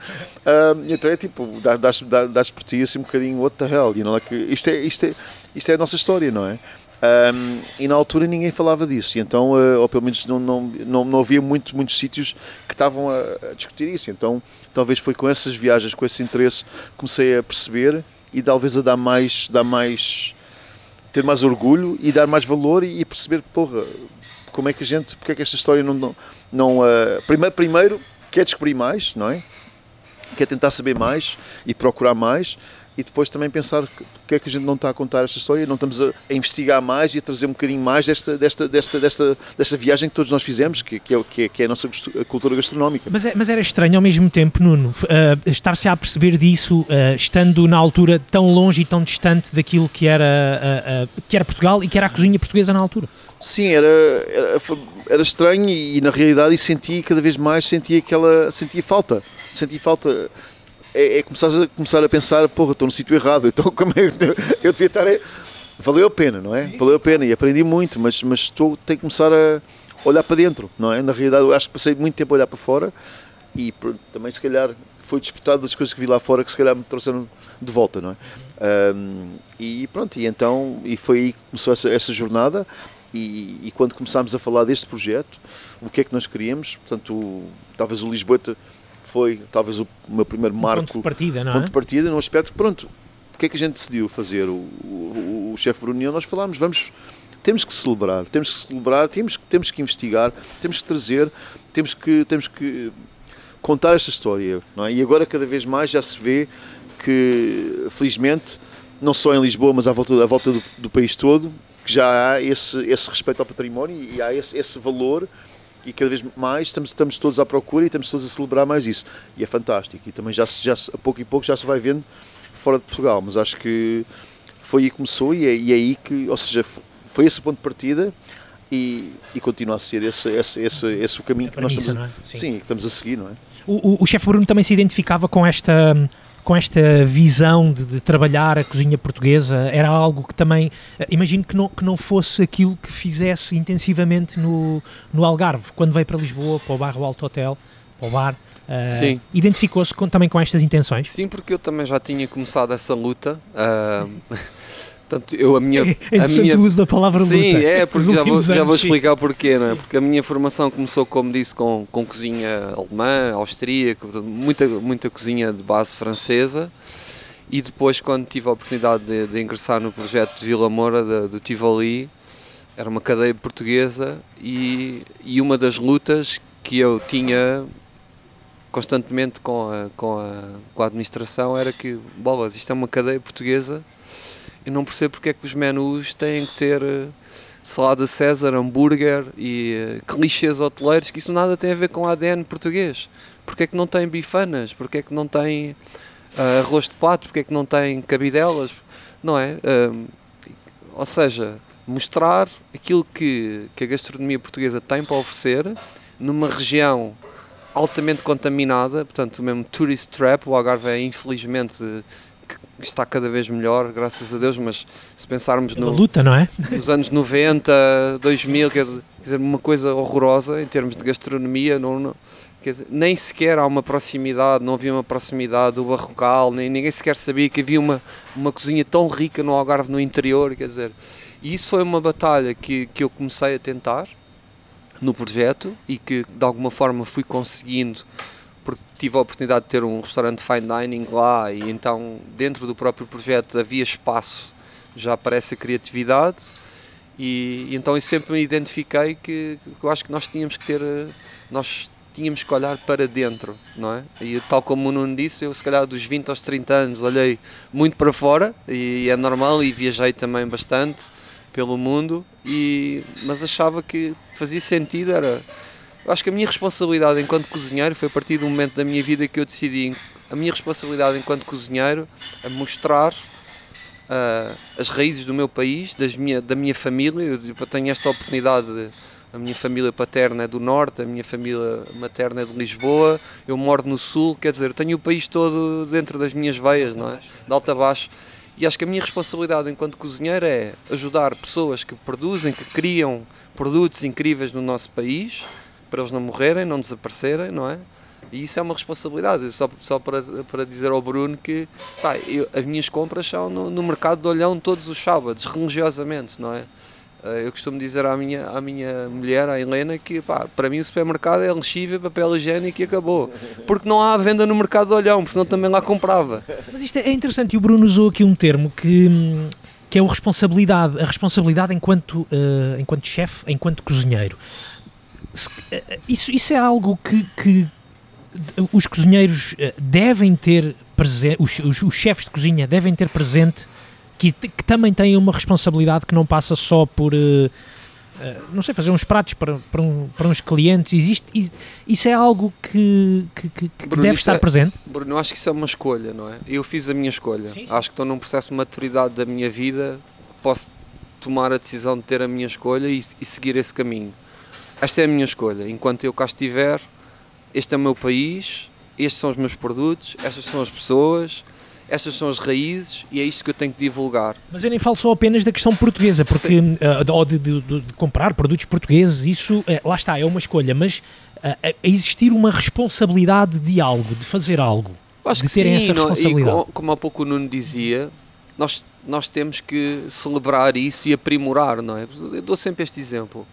Então é tipo, dás, dás, dás por ti assim um bocadinho, what the hell, you know, like, isto, é, isto, é, isto é a nossa história, não é? Um, e na altura ninguém falava disso, e então, uh, ou pelo menos não, não, não, não havia muito, muitos sítios que estavam a, a, discutir isso. Então, talvez foi com essas viagens, com esse interesse, comecei a perceber e talvez a dar mais, dar mais ter mais orgulho e dar mais valor e, e perceber, porra, como é que a gente, porque é que esta história não. não, uh, primeiro, primeiro, quer descobrir mais, não é? Quer tentar saber mais e procurar mais e depois também pensar porque é que a gente não está a contar esta história, não estamos a, a, investigar mais e a trazer um bocadinho mais desta, desta, desta, desta, desta viagem que todos nós fizemos, que, que, é, que, é, que é a nossa cultura gastronómica. Mas, é, mas era estranho ao mesmo tempo, Nuno, uh, estar-se a perceber disso, uh, estando na altura tão longe e tão distante daquilo que era, uh, que era Portugal e que era a cozinha portuguesa na altura. Sim, era, era, era estranho e, e, na realidade e senti cada vez mais sentia aquela sentia falta, senti falta é, é começar, a, começar a pensar, porra, estou no sítio errado, então como é eu devia estar. Valeu a pena, não é? Sim, Valeu a pena e aprendi muito, mas, mas estou, tenho que começar a olhar para dentro, não é? Na realidade, eu acho que passei muito tempo a olhar para fora e também, se calhar, foi disputado das coisas que vi lá fora que se calhar me trouxeram de volta, não é? Um, e pronto, e então, e foi aí que começou essa, essa jornada. E, e, quando começámos a falar deste projeto, o que é que nós queríamos, portanto, o, talvez o Lisboa foi talvez o meu primeiro marco. Ponto de partida, não ponto é? de partida, num aspecto, pronto, o que é que a gente decidiu fazer? O, o, o chefe Bruno nós falámos, vamos, temos que celebrar, temos que celebrar, temos, temos que investigar, temos que trazer, temos que, temos que contar esta história, não é? E agora cada vez mais já se vê que, felizmente, não só em Lisboa, mas à volta, à volta do, do país todo, que já há esse, esse respeito ao património e há esse, esse valor e cada vez mais estamos, estamos todos à procura e estamos todos a celebrar mais isso. E é fantástico. E também já, já a pouco e pouco já se vai vendo fora de Portugal, mas acho que foi aí que começou e é, e é aí que, ou seja, foi esse o ponto de partida e, e continua a ser esse, esse, esse, esse o caminho que nós estamos, é? sim. Sim, que estamos a seguir, não é? O, o, o chefe Bruno também se identificava com esta com esta visão de, de, trabalhar a cozinha portuguesa? Era algo que também, eh, imagino que não, que não fosse aquilo que fizesse intensivamente no, no Algarve, quando veio para Lisboa, para o Barro Alto Hotel, para o bar. Uh, Sim. Identificou-se também com estas intenções? Sim, porque eu também já tinha começado essa luta. Uh, Portanto, eu a minha. É a minha... uso da palavra Sim, luta. é, porque já vou, já vou explicar porquê, não é? Porque a minha formação começou, como disse, com, com cozinha alemã, austríaca, muita, muita cozinha de base francesa. E depois, quando tive a oportunidade de, de ingressar no projeto de Vila Moura, de, do Tivoli, era uma cadeia portuguesa e, e uma das lutas que eu tinha constantemente com a, com a, com a administração era que, bolas, isto é uma cadeia portuguesa eu não percebo porque é que os menus têm que ter eh, salada César, hambúrguer e clichês hoteleiros, que isso nada tem a ver com ADN português. Porque é que não tem bifanas? Porque é que não tem uh, arroz de pato? Porque é que não tem cabidelas? Não é? Uh, ou seja, mostrar aquilo que, que a gastronomia portuguesa tem para oferecer numa região altamente contaminada, portanto, o mesmo tourist trap, o Algarve é infelizmente está cada vez melhor, graças a Deus, mas se pensarmos no, luta, não é? nos anos 90, 2000, quer dizer, uma coisa horrorosa em termos de gastronomia, não, não dizer, nem sequer há uma proximidade, não havia uma proximidade do barrocal, nem ninguém sequer sabia que havia uma, uma cozinha tão rica no Algarve no interior, quer dizer, e isso foi uma batalha que, que eu comecei a tentar no projeto e que de alguma forma fui conseguindo porque tive a oportunidade de ter um restaurante fine dining lá e então dentro do próprio projeto havia espaço já para essa criatividade e, e então eu sempre me identifiquei que, que, eu acho que nós tínhamos que ter nós tínhamos que olhar para dentro, não é? E tal como o Nuno disse, eu se calhar dos 20 aos 30 anos olhei muito para fora e é normal e viajei também bastante pelo mundo e mas achava que fazia sentido era acho que a minha responsabilidade enquanto cozinheiro foi a partir do momento da minha vida que eu decidi a minha responsabilidade enquanto cozinheiro a mostrar uh, as raízes do meu país, das minha, da minha família. Eu, eu tenho esta oportunidade, de, a minha família paterna é do norte, a minha família materna é de Lisboa, eu moro no sul, quer dizer, tenho o país todo dentro das minhas veias, não é? De alto a baixo. E acho que a minha responsabilidade enquanto cozinheiro é ajudar pessoas que produzem, que criam produtos incríveis no nosso país para eles não morrerem, não desaparecerem, não é? E isso é uma responsabilidade, só, só para, para dizer ao Bruno que pá, eu, as minhas compras são no, no, mercado de Olhão todos os sábados, religiosamente, não é? Eh, eu costumo dizer à minha, à minha mulher, à Helena, que pá, para mim o supermercado é lexívia, papel higiênico e acabou. Porque não há venda no mercado de Olhão, porque senão também lá comprava. Mas isto é interessante e o Bruno usou aqui um termo que, que é a responsabilidade, a responsabilidade enquanto, uh, enquanto chefe, enquanto cozinheiro. Eh, isso, isso é algo que, que os cozinheiros eh, devem ter presente, os, os, os, chefes de cozinha devem ter presente que, que, também têm uma responsabilidade que não passa só por, uh, uh, não sei, fazer uns pratos para, para, um, para uns clientes. Existe, isso é algo que, que, que Bruno, deve estar é, presente? Bruno, acho que isso é uma escolha, não é? Eu fiz a minha escolha. Sim, sim. Acho que estou num processo de maturidade da minha vida, posso tomar a decisão de ter a minha escolha e, e seguir esse caminho esta é a minha escolha. Enquanto eu cá estiver, este é o meu país, estes são os meus produtos, estas são as pessoas, estas são as raízes e é isto que eu tenho que divulgar. Mas eu nem falo só apenas da questão portuguesa, porque uh, ou de, de, de, comprar produtos portugueses, isso uh, lá está, é uma escolha, mas uh, existir uma responsabilidade de algo, de fazer algo, Acho de terem sim, essa responsabilidade. Não, e como, como há pouco o Nuno dizia, nós, nós temos que celebrar isso e aprimorar, não é? Eu dou sempre este exemplo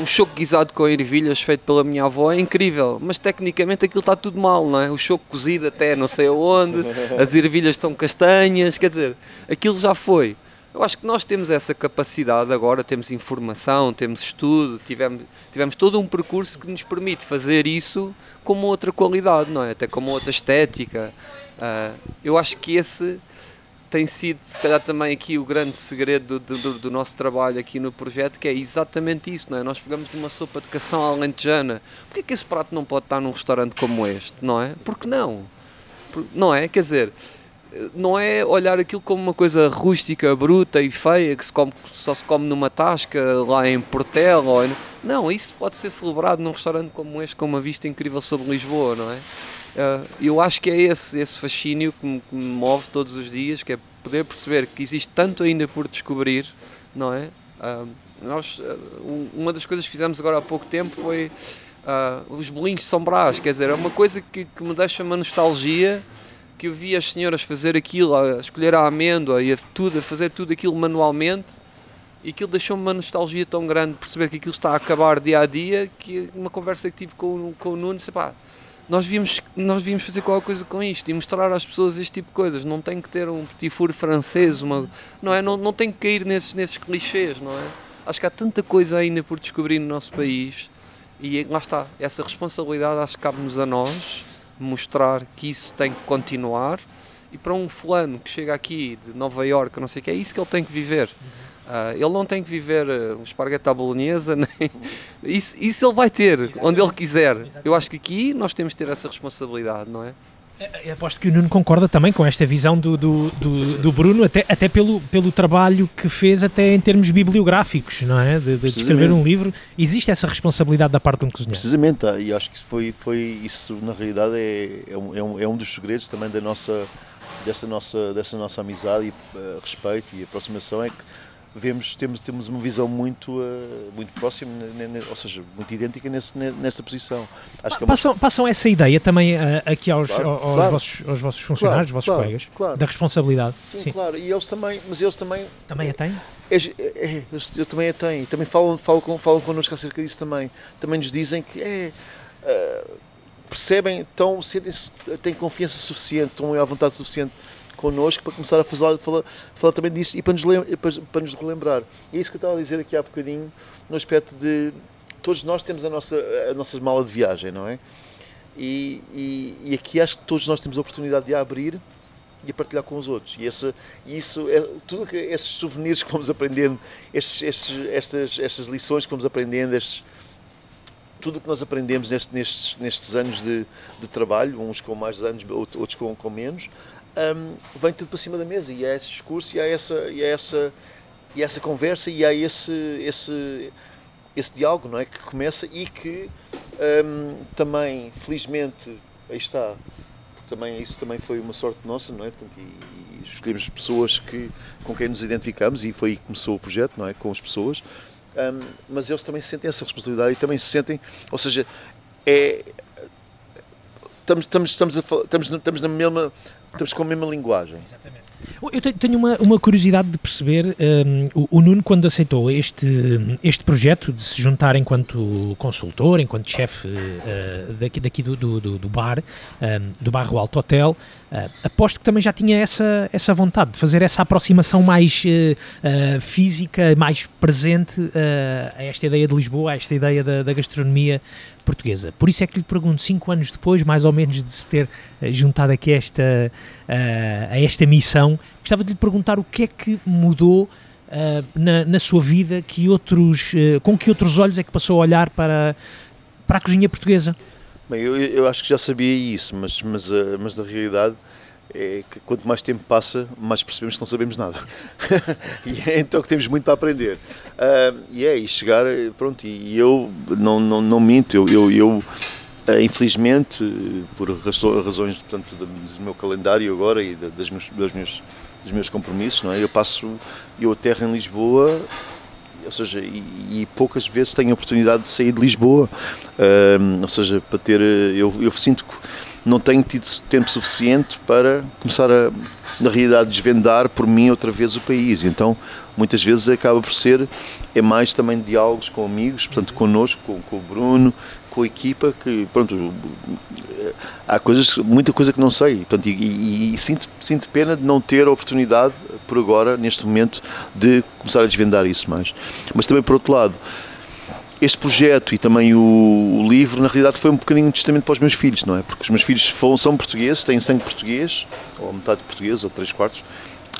um choco guisado com ervilhas feito pela minha avó é incrível, mas tecnicamente aquilo está tudo mal, não é? O choco cozido até não sei aonde, as ervilhas estão castanhas, quer dizer, aquilo já foi. Eu acho que nós temos essa capacidade agora, temos informação, temos estudo, tivemos, tivemos todo um percurso que nos permite fazer isso com uma outra qualidade, não é? Até com uma outra estética. Uh, eu acho que esse tem sido, se calhar, também aqui o grande segredo do, do, do, nosso trabalho aqui no projeto, que é exatamente isso, não é? Nós pegamos uma sopa de cação alentejana, porquê que esse prato não pode estar num restaurante como este, não é? Porque não? Não é? Quer dizer, não é olhar aquilo como uma coisa rústica, bruta e feia, que se come, só se come numa tasca lá em Portela. Não, isso pode ser celebrado num restaurante como este, com uma vista incrível sobre Lisboa, não é? Uh, eu acho que é esse, esse fascínio que me, que me, move todos os dias, que é poder perceber que existe tanto ainda por descobrir, não é? Uh, nós, uh, uma das coisas que fizemos agora há pouco tempo foi os bolinhos de São Brás, quer dizer, é uma coisa que, que, me deixa uma nostalgia, que eu vi as senhoras fazer aquilo, a escolher a amêndoa e a, tudo, a fazer tudo aquilo manualmente, e aquilo deixou-me uma nostalgia tão grande, perceber que aquilo está a acabar dia a dia, que uma conversa que tive com, com o Nuno, disse, pá, nós devíamos, nós devíamos fazer qualquer coisa com isto e mostrar às pessoas este tipo de coisas. Não tem que ter um petit four francês, uma, não, é? não, não tem que cair nesses, nesses clichês, não é? Acho que há tanta coisa ainda por descobrir no nosso país e lá está, essa responsabilidade acho que cabe-nos a nós mostrar que isso tem que continuar e para um fulano que chega aqui de Nova Iorque, não sei o que, é isso que ele tem que viver. Uh, ele não tem que viver uh, um esparguete à bolonhesa, nem... isso, isso ele vai ter, Exatamente. onde ele quiser. Exatamente. Eu acho que aqui nós temos de ter essa responsabilidade, não é? Eu é, é, aposto que o Nuno concorda também com esta visão do, do, do, do, Bruno, até, até pelo, pelo trabalho que fez até em termos bibliográficos, não é? De, de escrever um livro. Existe essa responsabilidade da parte de um cozinheiro? Precisamente, e acho que foi, foi isso, na realidade, é, é, um, é um, é um dos segredos também da nossa dessa nossa, dessa nossa amizade e uh, respeito e aproximação é que vemos, temos, temos uma visão muito, uh, muito próxima, ou seja, muito idêntica nesse, nesta posição. Acho que é uma... passam, passam essa ideia também uh, aqui aos, claro, aos, claro. Vossos, aos vossos funcionários, claro, aos vossos colegas, da responsabilidade. Sim, Sim, claro, e eles também, mas eles também... Também a têm? É, é, é, eu também a tenho, também falam, falam, com, falam connosco acerca disso também. Também nos dizem que é... Uh, percebem, estão, têm confiança suficiente, estão à vontade suficiente connosco para começar a falar, falar, falar também disso e para nos, para, nos relembrar. E é isso que eu estava a dizer aqui há bocadinho, no aspecto de todos nós temos a nossa, a nossa mala de viagem, não é? E, e, e aqui acho que todos nós temos a oportunidade de a abrir e a partilhar com os outros. E esse, isso é tudo que esses souvenirs que vamos aprendendo, estes, estes, estas, estas lições que vamos aprendendo, estes, tudo o que nós aprendemos nestes, nestes anos de, de, trabalho, uns com mais anos, outros com, com menos, um, vem tudo para cima da mesa e há esse discurso e há essa, e há essa, e essa conversa e há esse, esse, esse diálogo não é? que começa e que um, também, felizmente, aí está, também, isso também foi uma sorte nossa, não é? Portanto, e, e escolhemos pessoas que, com quem nos identificamos e foi aí que começou o projeto, não é? Com as pessoas. Um, mas eles também sentem essa responsabilidade e também se sentem, ou seja, é, estamos, estamos, estamos, a, estamos, estamos na mesma Estamos com a mesma linguagem. Exatamente. Eu tenho uma, uma curiosidade de perceber, um, o, o, Nuno quando aceitou este, este projeto de se juntar enquanto consultor, enquanto chefe uh, daqui, daqui do, do, do bar, um, do Barro Alto Hotel, uh, aposto que também já tinha essa, essa vontade de fazer essa aproximação mais uh, física, mais presente a esta ideia de Lisboa, a esta ideia da, da gastronomia portuguesa. Por isso é que lhe pergunto, cinco anos depois, mais ou menos, de se ter juntado aqui esta, uh, a esta missão, gostava de lhe perguntar o que é que mudou uh, na, na, sua vida, que outros, uh, com que outros olhos é que passou a olhar para, para a cozinha portuguesa? Bem, eu, eu acho que já sabia isso, mas, mas, mas na realidade é que quanto mais tempo passa, mais percebemos que não sabemos nada. e é então que temos muito para aprender. Uh, e é, e chegar, pronto, e eu não, não, não minto, eu, eu, eu infelizmente, por razões portanto, do meu calendário agora e das meus, dos, meus, dos meus compromissos, não é? eu passo, eu aterro em Lisboa ou seja, e, e, poucas vezes tenho a oportunidade de sair de Lisboa, uh, ou seja, para ter, eu, eu sinto que não tenho tido tempo suficiente para começar a, na realidade, desvendar por mim outra vez o país. Então, muitas vezes acaba por ser, é mais também diálogos com amigos, portanto, connosco, com, com o Bruno, com a equipa, que, pronto, há coisas, muita coisa que não sei, portanto, e, e, e sinto, sinto pena de não ter a oportunidade, por agora, neste momento, de começar a desvendar isso mais. Mas também, por outro lado, este projeto e também o, o, livro, na realidade, foi um bocadinho um testamento para os meus filhos, não é? Porque os meus filhos são portugueses, têm sangue português, ou metade português, ou três quartos,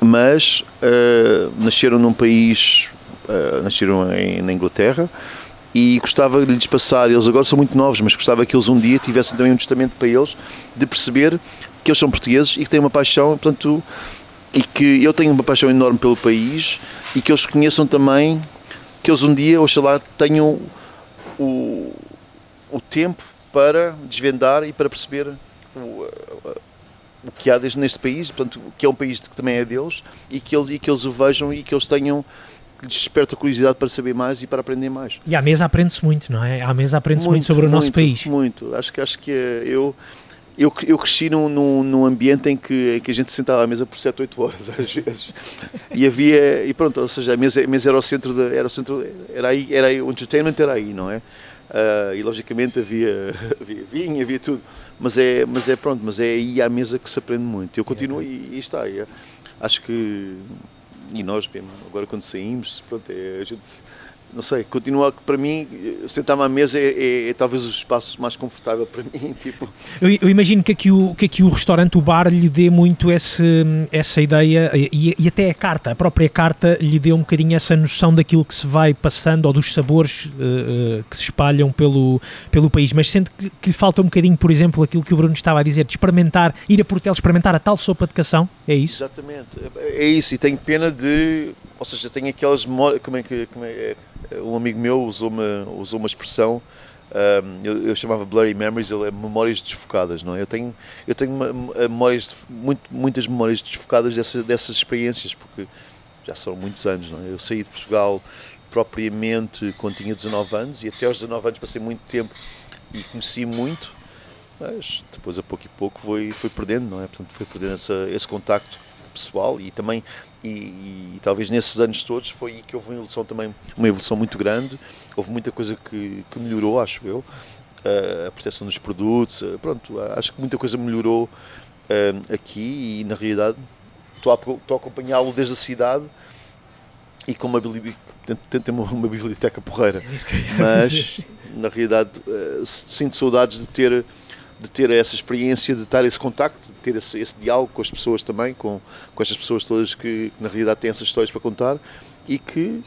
mas uh, nasceram num país, uh, nasceram em, na Inglaterra, e gostava de lhes passar, eles agora são muito novos, mas gostava que eles um dia tivessem também um testamento para eles, de perceber que eles são portugueses e que têm uma paixão, portanto, e que eu tenho uma paixão enorme pelo país e que eles conheçam também que eles um dia, oxalá, tenham o, o tempo para desvendar e para perceber o, o que há neste país, portanto, que é um país que também é deles, e que eles, e que eles o vejam e que eles tenham que desperta a curiosidade para saber mais e para aprender mais. E à mesa aprende-se muito, não é? À mesa aprende-se muito, muito, sobre o nosso país. Muito, acho que acho que eu eu, eu cresci num, num, num, ambiente em que, em que a gente sentava à mesa por 7, 8 horas às vezes. E havia, e pronto, ou seja, a mesa, a mesa era o centro, de, era o centro, era aí, era aí, o entertainment era aí, não é? Uh, e logicamente havia, havia vinho, havia tudo. Mas é, mas é pronto, mas é aí à mesa que se aprende muito. Eu continuo e, e está. aí. acho que, e nós, agora quando saímos, pronto, é, a gente não sei, continua para mim, sentar-me à mesa é, é, é, talvez o espaço mais confortável para mim. Tipo. Eu, eu, imagino que aqui, o, que aqui o restaurante, o bar, lhe dê muito esse, essa ideia e, e, até a carta, a própria carta lhe dê um bocadinho essa noção daquilo que se vai passando ou dos sabores uh, que se espalham pelo, pelo país. Mas sente que, que, lhe falta um bocadinho, por exemplo, aquilo que o Bruno estava a dizer, de experimentar, ir a Portel experimentar a tal sopa de cação, é isso? Exatamente, é isso, e tenho pena de, ou seja, tenho aquelas memórias, como é que, como é, um amigo meu usou uma, usou uma expressão Um, eu, eu, chamava Blurry Memories, ele é memórias desfocadas, não é? Eu tenho, eu tenho memórias, muito, muitas memórias desfocadas dessa, dessas experiências, porque já são muitos anos, não é? Eu saí de Portugal propriamente quando tinha 19 anos e até aos 19 anos passei muito tempo e conheci muito, mas depois a pouco e pouco foi, foi perdendo, não é? Portanto, foi perdendo essa, esse contacto pessoal e também e, e, talvez nesses anos todos foi aí que houve uma evolução também, uma evolução muito grande, houve muita coisa que, que melhorou, acho eu, uh, a proteção dos produtos, uh, pronto, acho que muita coisa melhorou aqui e na realidade estou a, estou a acompanhá-lo desde a cidade e com uma, uma, uma biblioteca porreira, é mas na realidade sinto saudades de ter de ter essa experiência, de estar esse contacto, de ter esse, esse diálogo com as pessoas também, com, com estas pessoas todas que, que, na realidade têm essas histórias para contar e que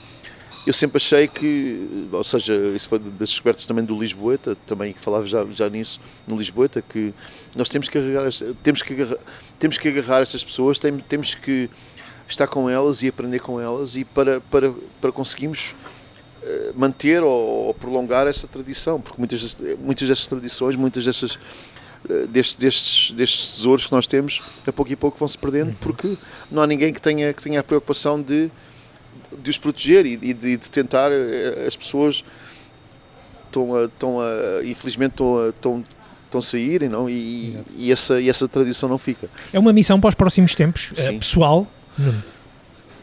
eu sempre achei que, ou seja, isso foi das descobertas também do Lisboeta, também que falava já, já nisso no Lisboeta, que nós temos que agarrar, temos que agarrar, temos que agarrar estas pessoas, temos, temos que estar com elas e aprender com elas e para, para, para conseguirmos manter ou, prolongar essa tradição, porque muitas, muitas destas tradições, muitas destas eh, destes, destes, destes tesouros que nós temos, a pouco e pouco vão se perdendo, porque não há ninguém que tenha, que tenha a preocupação de, de os proteger e, de, de, tentar. Eh, as pessoas estão a, estão a infelizmente, estão a, estão, estão a sair não? E, e, essa, e essa tradição não fica. É uma missão para os próximos tempos, pessoal.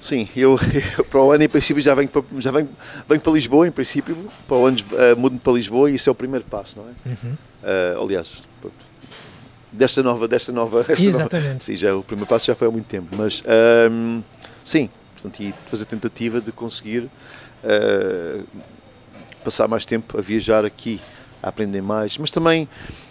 Sim, eu, eu, para o ano em princípio já venho para, já venho, venho para Lisboa, em princípio, para o ano uh, mudo para Lisboa e isso é o primeiro passo, não é? Uhum. Uh, aliás, desta nova, desta nova, Exatamente. Nova, sim, já o primeiro passo já foi há muito tempo, mas um, ehm, sim, portanto, e fazer a tentativa de conseguir uh, passar mais tempo a viajar aqui, a aprender mais, mas também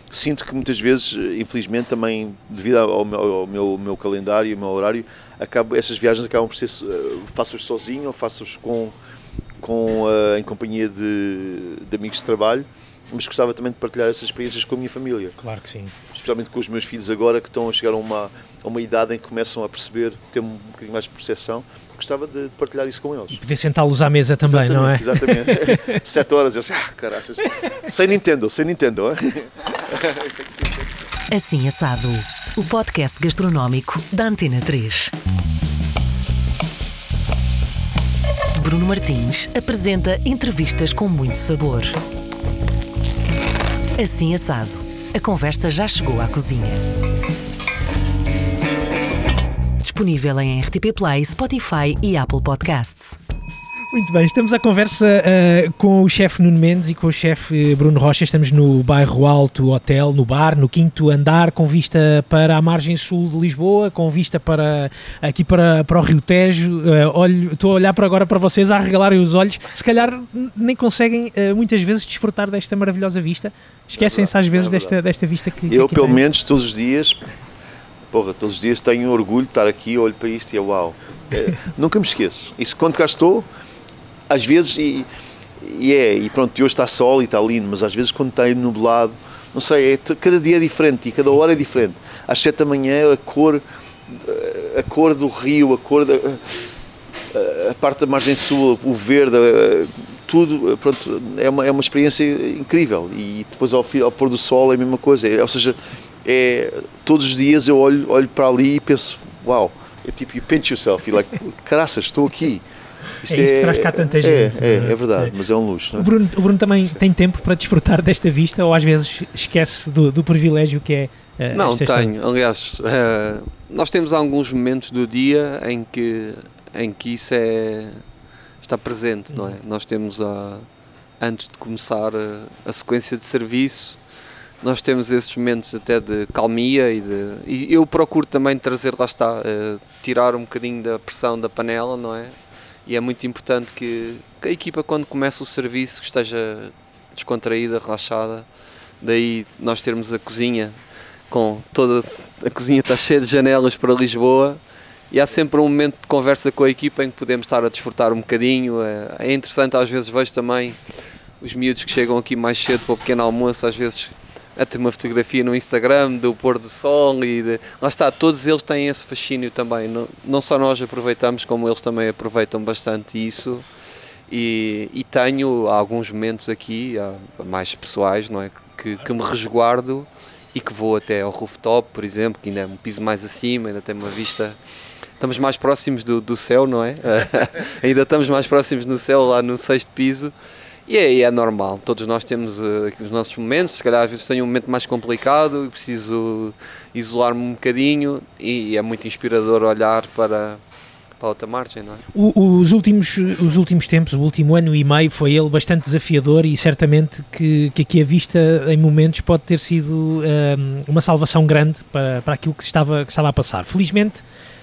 sinto que muitas vezes, infelizmente, também devido ao meu, ao meu, meu calendário e ao meu horário, acabo, essas viagens acabam por ser uh, faço-as sozinho ou faço-as com, com, uh, em companhia de, de amigos de trabalho mas gostava também de partilhar essas experiências com a minha família. Claro que sim. Especialmente com os meus filhos agora que estão a chegar a uma, a uma idade em que começam a perceber, ter um bocadinho mais de percepção. Gostava de, de partilhar isso com eles. E poder sentá-los à mesa também, exatamente, não é? Exatamente. Sete horas, eu sei, ah, caraças. Sem Nintendo, sem Nintendo. assim assado. O podcast gastronómico da Antena 3. Bruno Martins apresenta entrevistas com muito sabor. Assim assado. A conversa já chegou à cozinha. Disponível em RTP Play, Spotify e Apple Podcasts. Muito bem, estamos à conversa uh, com o chefe Nuno Mendes e com o chefe eh, Bruno Rocha. Estamos no bairro Alto Hotel, no bar, no quinto andar, com vista para a margem sul de Lisboa, com vista para aqui para, para o Rio Tejo. Uh, olho, estou a olhar para agora para vocês, a arregalarem os olhos. Se calhar nem conseguem uh, muitas vezes desfrutar desta maravilhosa vista. Esquecem-se às vezes é desta, desta vista que. Eu, que pelo tem. menos, todos os dias, porra, todos os dias tenho orgulho de estar aqui, olho para isto e é uau. É, nunca me esqueço. Isso quando cá estou às vezes, e, e é, e pronto, hoje está sol e está lindo, mas às vezes quando está nublado, não sei, é, cada dia é diferente e cada hora é diferente. Às sete da manhã a cor, a cor do rio, a cor da a parte da margem sul, o verde, tudo, pronto, é uma, é uma experiência incrível. E depois ao, ao pôr do sol é a mesma coisa. É, ou seja, é, todos os dias eu olho, olho para ali e penso, uau, wow, é tipo, you pinch yourself, e like, caraças, estou aqui. Isto é isso que traz cá tanta é, gente. É, é, é verdade, mas é um luxo. É? O, Bruno, o Bruno também tem tempo para desfrutar desta vista ou às vezes esquece do, do privilégio que é uh, Não, tenho. Aliás, uh, nós temos alguns momentos do dia em que, em que isso é, está presente, não é? Uhum. Nós temos, a, antes de começar a, a sequência de serviço, nós temos esses momentos até de calmia e, de, e eu procuro também trazer, lá está, uh, tirar um bocadinho da pressão da panela, não é? E é muito importante que, que, a equipa quando começa o serviço que esteja descontraída, relaxada, daí nós termos a cozinha com toda a cozinha está cheia de janelas para Lisboa e há sempre um momento de conversa com a equipa em que podemos estar a desfrutar um bocadinho. É, é interessante, às vezes vejo também os miúdos que chegam aqui mais cedo para o pequeno almoço, às vezes a ter uma fotografia no Instagram do pôr do sol e de, lá está, todos eles têm esse fascínio também, não, não só nós aproveitamos como eles também aproveitam bastante isso E, e tenho alguns momentos aqui, mais pessoais, não é? Que, que me resguardo e que vou até ao rooftop, por exemplo, que ainda é um piso mais acima, ainda tem uma vista. Estamos mais próximos do, do céu, não é? ainda estamos mais próximos no céu, lá no sexto piso. E é, é normal, todos nós temos uh, os nossos momentos, se calhar às vezes tenho um momento mais complicado e preciso isolar-me um bocadinho e, é muito inspirador olhar para, para outra margem, não é? O, os, últimos, os últimos tempos, o último ano e meio, foi ele bastante desafiador e certamente que, que aqui a vista em momentos pode ter sido um, uma salvação grande para, para aquilo que estava, que estava a passar. Felizmente,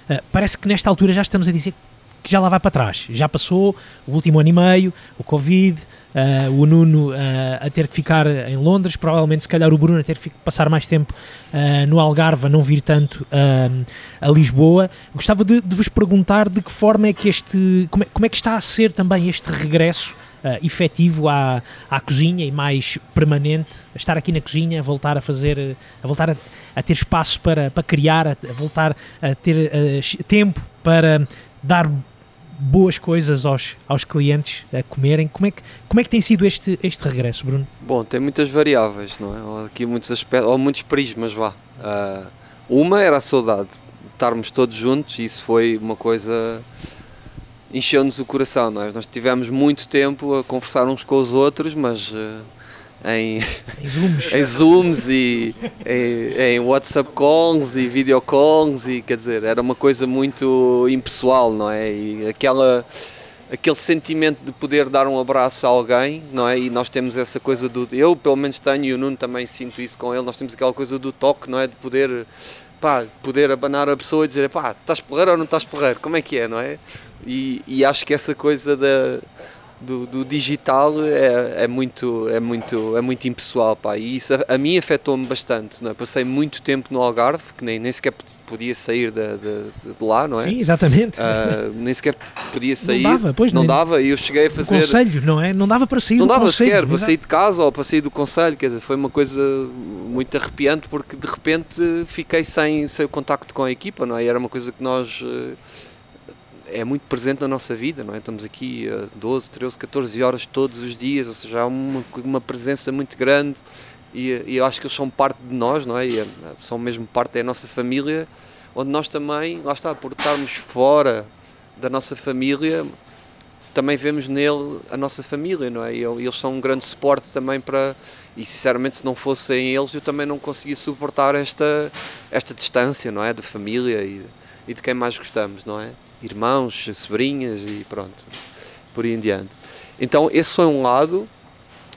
uh, parece que nesta altura já estamos a dizer que já lá vai para trás. Já passou o último ano e meio, o Covid, uh, o Nuno uh, a ter que ficar em Londres, provavelmente se calhar o Bruno a ter que passar mais tempo uh, no Algarve, a não vir tanto a Lisboa. Gostava de, de, vos perguntar de que forma é que este, como é, como é que está a ser também este regresso Uh, efetivo à, à cozinha e mais permanente, a estar aqui na cozinha, a voltar a fazer, a voltar a, a ter espaço para, para criar, a, a voltar a ter uh, tempo para dar boas coisas aos, aos clientes a comerem. Como é, que, como é que tem sido este, este regresso, Bruno? Bom, tem muitas variáveis, não é? Ou aqui muitos aspectos, ou muitos prismas, vá. Uh, uma era a saudade, estarmos todos juntos, isso foi uma coisa encheu-nos o coração, não é? Nós tivemos muito tempo a conversar uns com os outros, mas uh, em, em zooms, em zooms e em, em, WhatsApp calls e video calls e quer dizer, era uma coisa muito impessoal, não é? E aquela aquele sentimento de poder dar um abraço a alguém, não é? E nós temos essa coisa do eu pelo menos tenho e o Nuno também sinto isso com ele, nós temos aquela coisa do toque, não é? De poder pá, poder abanar a pessoa e dizer, pá, estás porreiro ou não estás porreiro? Como é que é, não é? E, e acho que essa coisa da do, do digital é, é, muito, é, muito, é muito impessoal, pá, e isso a, a mim afetou-me bastante, não é? Passei muito tempo no Algarve, que nem, nem sequer podia sair de, de, de lá, não é? Sim, exatamente. Uh, nem sequer podia sair. Não dava, pois Não dava, e eu cheguei a fazer... conselho, não é? Não dava para sair não do dava conselho. sequer, para sair de casa ou para sair do conselho, quer dizer, foi uma coisa muito arrepiante, porque de repente fiquei sem, sem o contacto com a equipa, não é? E era uma coisa que nós... Uh, é muito presente na nossa vida, não é? Estamos aqui a 12, 13, 14 horas todos os dias, ou seja, há uma, uma presença muito grande e, e eu acho que eles são parte de nós, não é? E é, são mesmo parte da nossa família, onde nós também, lá está, por estarmos fora da nossa família, também vemos nele a nossa família, não é? E eles são um grande suporte também para. E sinceramente, se não fossem eles, eu também não conseguia suportar esta, esta distância, não é? De família e, e de quem mais gostamos, não é? Irmãos, sobrinhas e pronto, por aí em diante. Então, esse foi um lado.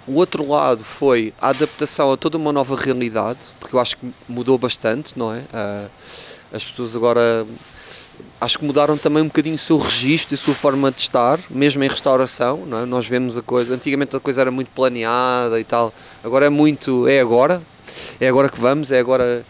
O outro lado foi a adaptação a toda uma nova realidade, porque eu acho que mudou bastante, não é? Uh, as pessoas agora acho que mudaram também um bocadinho o seu registro e a sua forma de estar, mesmo em restauração, não é? Nós vemos a coisa, antigamente a coisa era muito planeada e tal, agora é muito, é agora, é agora que vamos, é agora.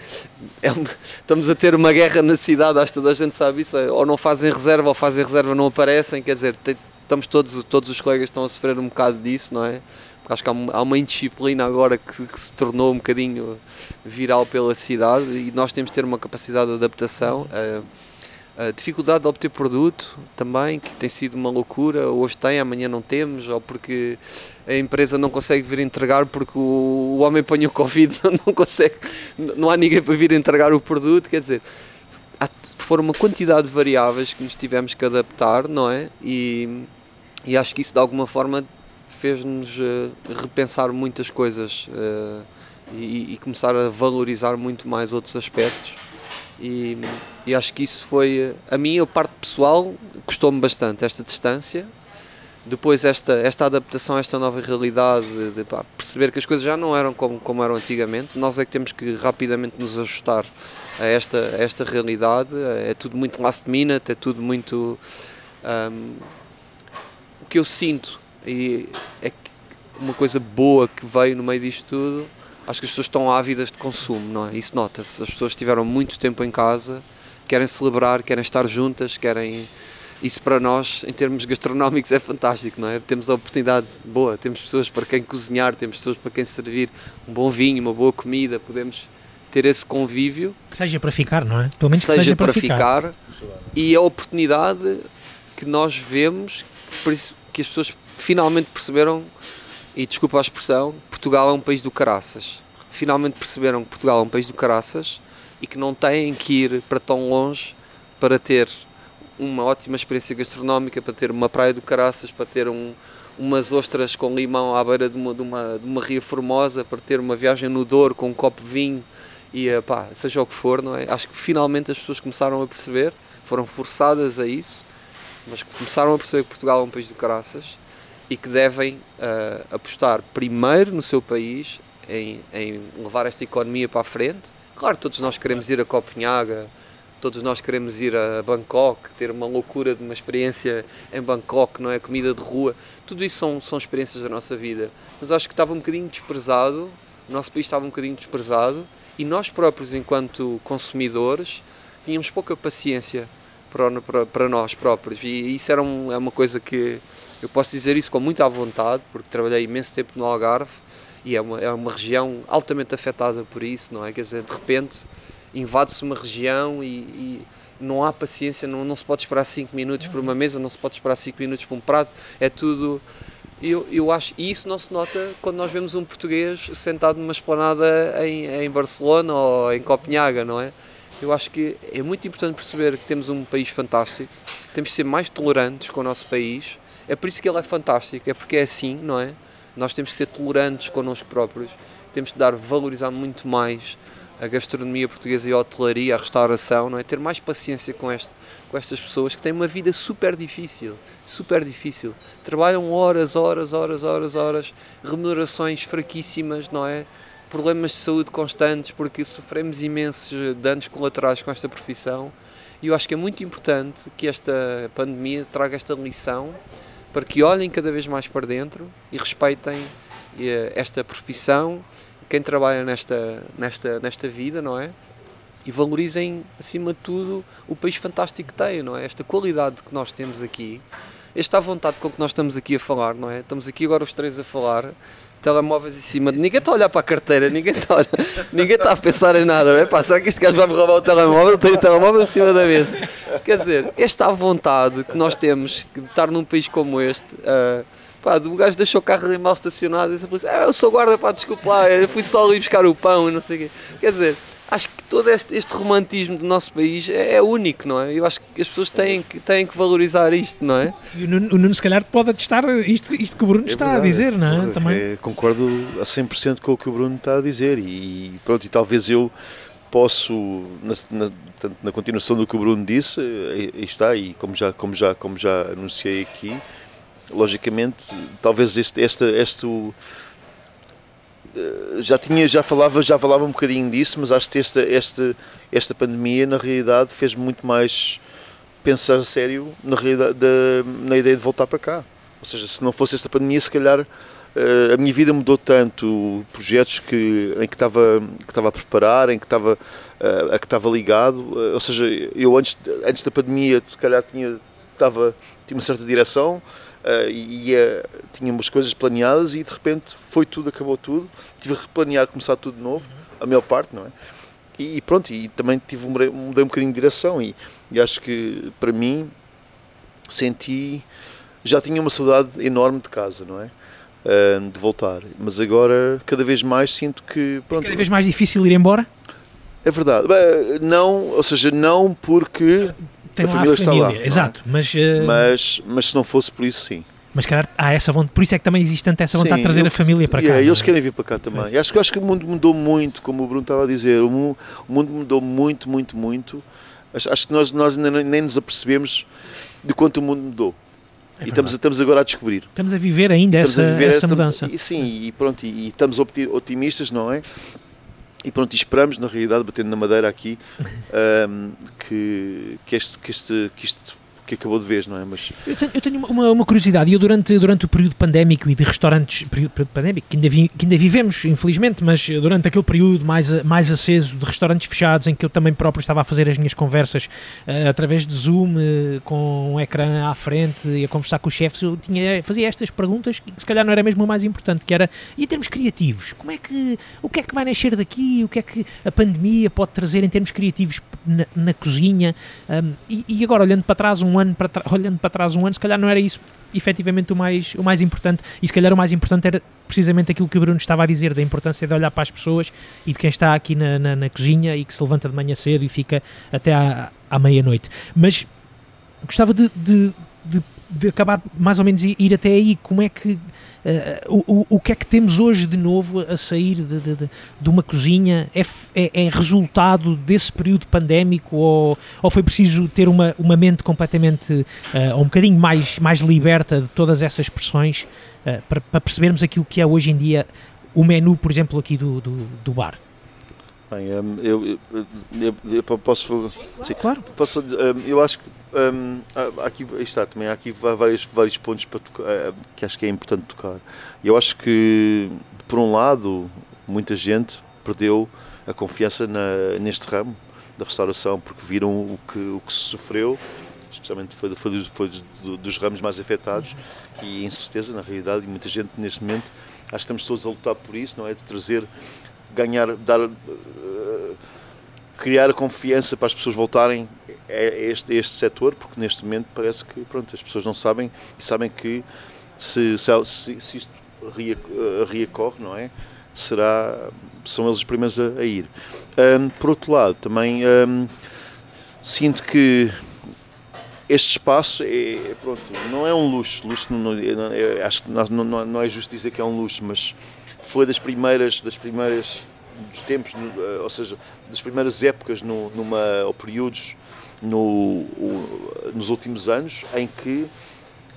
É uma, estamos a ter uma guerra na cidade, acho que toda a gente sabe isso. É, ou não fazem reserva, ou fazem reserva, não aparecem. Quer dizer, estamos todos, todos os colegas estão a sofrer um bocado disso, não é? Porque acho que há, há uma indisciplina agora que, que, se tornou um bocadinho viral pela cidade e nós temos de ter uma capacidade de adaptação. Uh, a dificuldade de obter produto também, que tem sido uma loucura, hoje tem, amanhã não temos, ou porque a empresa não consegue vir entregar porque o, homem põe o Covid, não consegue, não há ninguém para vir entregar o produto, quer dizer, há, foram uma quantidade de variáveis que nos tivemos que adaptar, não é? E, e acho que isso de alguma forma fez-nos uh, repensar muitas coisas uh, e, e começar a valorizar muito mais outros aspectos e, e acho que isso foi, a mim, a parte pessoal, custou-me bastante esta distância. Depois, esta, esta adaptação a esta nova realidade, de, de pá, perceber que as coisas já não eram como, como eram antigamente. Nós é que temos que rapidamente nos ajustar a esta, a esta realidade. É tudo muito last minute, é tudo muito. Um, o que eu sinto e é uma coisa boa que veio no meio disto tudo acho que as pessoas estão ávidas de consumo, não é? Isso nota-se. As pessoas tiveram muito tempo em casa, querem celebrar, querem estar juntas, querem. Isso para nós, em termos gastronómicos, é fantástico, não é? Temos a oportunidade boa, temos pessoas para quem cozinhar, temos pessoas para quem servir um bom vinho, uma boa comida, podemos ter esse convívio. Que seja para ficar, não é? Pelo menos seja, seja para, para ficar. ficar. E a oportunidade que nós vemos, que as pessoas finalmente perceberam, e desculpa a expressão, Portugal é um país do caraças. Finalmente perceberam que Portugal é um país do caraças e que não têm que ir para tão longe para ter uma ótima experiência gastronómica, para ter uma praia do caraças, para ter um, umas ostras com limão à beira de uma, de, uma, de uma ria formosa, para ter uma viagem no Douro com um copo de vinho e pá, seja o que for, não é? Acho que finalmente as pessoas começaram a perceber, foram forçadas a isso, mas começaram a perceber que Portugal é um país do caraças e que devem uh, apostar primeiro no seu país em, em, levar esta economia para a frente. Claro, todos nós queremos ir a Copenhaga, todos nós queremos ir a Bangkok, ter uma loucura de uma experiência em Bangkok, não é? Comida de rua, tudo isso são, são experiências da nossa vida. Mas acho que estava um bocadinho desprezado, o nosso país estava um bocadinho desprezado e nós próprios, enquanto consumidores, tínhamos pouca paciência para, para, para nós próprios e isso era um, é uma coisa que eu posso dizer isso com muita vontade, porque trabalhei imenso tempo no Algarve e é uma, é uma região altamente afetada por isso, não é? Quer dizer, de repente invade-se uma região e, e, não há paciência, não, não se pode esperar 5 minutos por uma mesa, não se pode esperar 5 minutos por um prato, é tudo. Eu, eu acho, e isso não se nota quando nós vemos um português sentado numa esplanada em, em Barcelona ou em Copenhaga, não é? Eu acho que é muito importante perceber que temos um país fantástico, temos de ser mais tolerantes com o nosso país, é por isso que ele é fantástico, é porque é assim, não é? Nós temos que ser tolerantes connosco próprios, temos de dar, valorizar muito mais a gastronomia portuguesa e a hotelaria, a restauração, não é? Ter mais paciência com, este, com estas pessoas que têm uma vida super difícil, super difícil. Trabalham horas, horas, horas, horas, horas, remunerações fraquíssimas, não é? Problemas de saúde constantes, porque sofremos imensos danos colaterais com esta profissão. E eu acho que é muito importante que esta pandemia traga esta lição para que olhem cada vez mais para dentro e respeitem eh, esta profissão, quem trabalha nesta, nesta, nesta vida, não é? E valorizem, acima de tudo, o país fantástico que tem, não é? Esta qualidade que nós temos aqui, esta vontade com que nós estamos aqui a falar, não é? Estamos aqui agora os três a falar, telemóveis em cima de. Ninguém está a olhar para a carteira, ninguém está a, ninguém está a pensar em nada. É? Pá, será que este gajo vai me roubar o telemóvel? Tenho o telemóvel em cima da mesa. Quer dizer, esta vontade que nós temos de estar num país como este. Uh, pá, o gajo deixou o carro ali mal estacionado e disse, ah, eu sou guarda, pá, desculpa lá, eu fui só ali buscar o pão e não sei o quê. Quer dizer, acho que todo este, este romantismo do nosso país é, é, único, não é? Eu acho que as pessoas têm que, têm que valorizar isto, não é? E o Nuno, o Nuno se calhar pode atestar isto, isto que o Bruno é está verdade, a dizer, não é? Também. É, concordo a 100% com o que o Bruno está a dizer e pronto, e talvez eu posso, na, na, na continuação do que o Bruno disse, aí está, e como já, como já, como já anunciei aqui, logicamente, talvez este, este, este eh, já tinha, já falava, já falava um bocadinho disso, mas acho que esta, esta, esta pandemia na realidade fez muito mais pensar a sério na, realidade, na ideia de voltar para cá. Ou seja, se não fosse esta pandemia, se calhar eh, a minha vida mudou tanto, projetos que, em que estava, que estava a preparar, em que estava, eh, a que estava ligado, ou seja, eu antes, antes da pandemia se calhar tinha, estava, tinha uma certa direção, uh, ia, tinha umas coisas planeadas e de repente foi tudo, acabou tudo. Tive a replanear, começar tudo de novo, a maior parte, não é? E, e pronto, e também tive, mudei, mudei um bocadinho de direção e, e acho que para mim senti, já tinha uma saudade enorme de casa, não é? Uh, de voltar, mas agora cada vez mais sinto que pronto, é cada vez mais difícil ir embora. É verdade, não, ou seja, não porque tem a família, a família, está lá. Exato, é? mas, uh... mas, mas se não fosse por isso, sim. Mas calhar há essa vontade, por isso é que também existe tanto essa vontade Sim, de trazer eu, a família para yeah, cá. Eles é? querem vir para cá também. Sim. Acho que, acho que o mundo mudou muito, como o Bruno estava a dizer. O mundo, o mundo mudou muito, muito, muito. Acho, acho que nós, nós ainda nem nos apercebemos de quanto o mundo mudou. É e estamos, estamos agora a descobrir. Estamos a viver ainda essa, viver essa, essa, mudança. E, sim, e pronto, e, e estamos otimistas, não é? E pronto, e esperamos, na realidade, batendo na madeira aqui, um, que, que, este, que, este, que isto que acabou de vez, não é? Mas... Eu tenho, eu tenho uma, uma, curiosidade, eu durante, durante o período pandémico e de restaurantes, período, período pandémico, que ainda, vi, que ainda vivemos, infelizmente, mas durante aquele período mais, mais aceso de restaurantes fechados, em que eu também próprio estava a fazer as minhas conversas uh, através de Zoom, uh, com um ecrã à frente e a conversar com os chefes, eu tinha, fazia estas perguntas que se calhar não era mesmo o mais importante, que era, e em termos criativos, como é que, o que é que vai nascer daqui, o que é que a pandemia pode trazer em termos criativos na, na cozinha, um, e, e agora olhando para trás um um ano para olhando para trás um ano, se calhar não era isso efetivamente o mais, o mais importante e se calhar o mais importante era precisamente aquilo que o Bruno estava a dizer, da importância de olhar para as pessoas e de quem está aqui na, na, na cozinha e que se levanta de manhã cedo e fica até à, à meia-noite. Mas gostava de, de, de, de, acabar mais ou menos ir até aí, como é que Uh, o, o que é que temos hoje de novo a sair de, de, de uma cozinha? É, é, é, resultado desse período pandémico ou, ou foi preciso ter uma, uma mente completamente, uh, um bocadinho mais, mais liberta de todas essas pressões uh, para, para, percebermos aquilo que é hoje em dia o menu, por exemplo, aqui do, do, do bar? Bem, um, eu, eu, eu, posso. Sim, claro. Posso, um, eu acho que um, aqui está também há aqui vários, vários pontos para tocar, eh, que acho que é importante tocar. Eu acho que, por um lado, muita gente perdeu a confiança na, neste ramo da restauração porque viram o que, o que se sofreu, especialmente foi, foi, dos, foi dos ramos mais afetados e incerteza, na realidade, e muita gente neste momento, acho que estamos todos a lutar por isso, não é? De trazer, ganhar, dar. Uh, criar confiança para as pessoas voltarem a este, a este setor, porque neste momento parece que pronto, as pessoas não sabem e sabem que se, se, se isto reocorre, não é? Será, são eles os primeiros a, a ir. Um, por outro lado, também um, sinto que este espaço é, pronto, não é um luxo, luxo não, não, é, acho que não, não, não é justo dizer que é um luxo, mas foi das primeiras, das primeiras dos tempos, eh, ou seja, das primeiras épocas no, numa, ou períodos no, nos últimos anos em que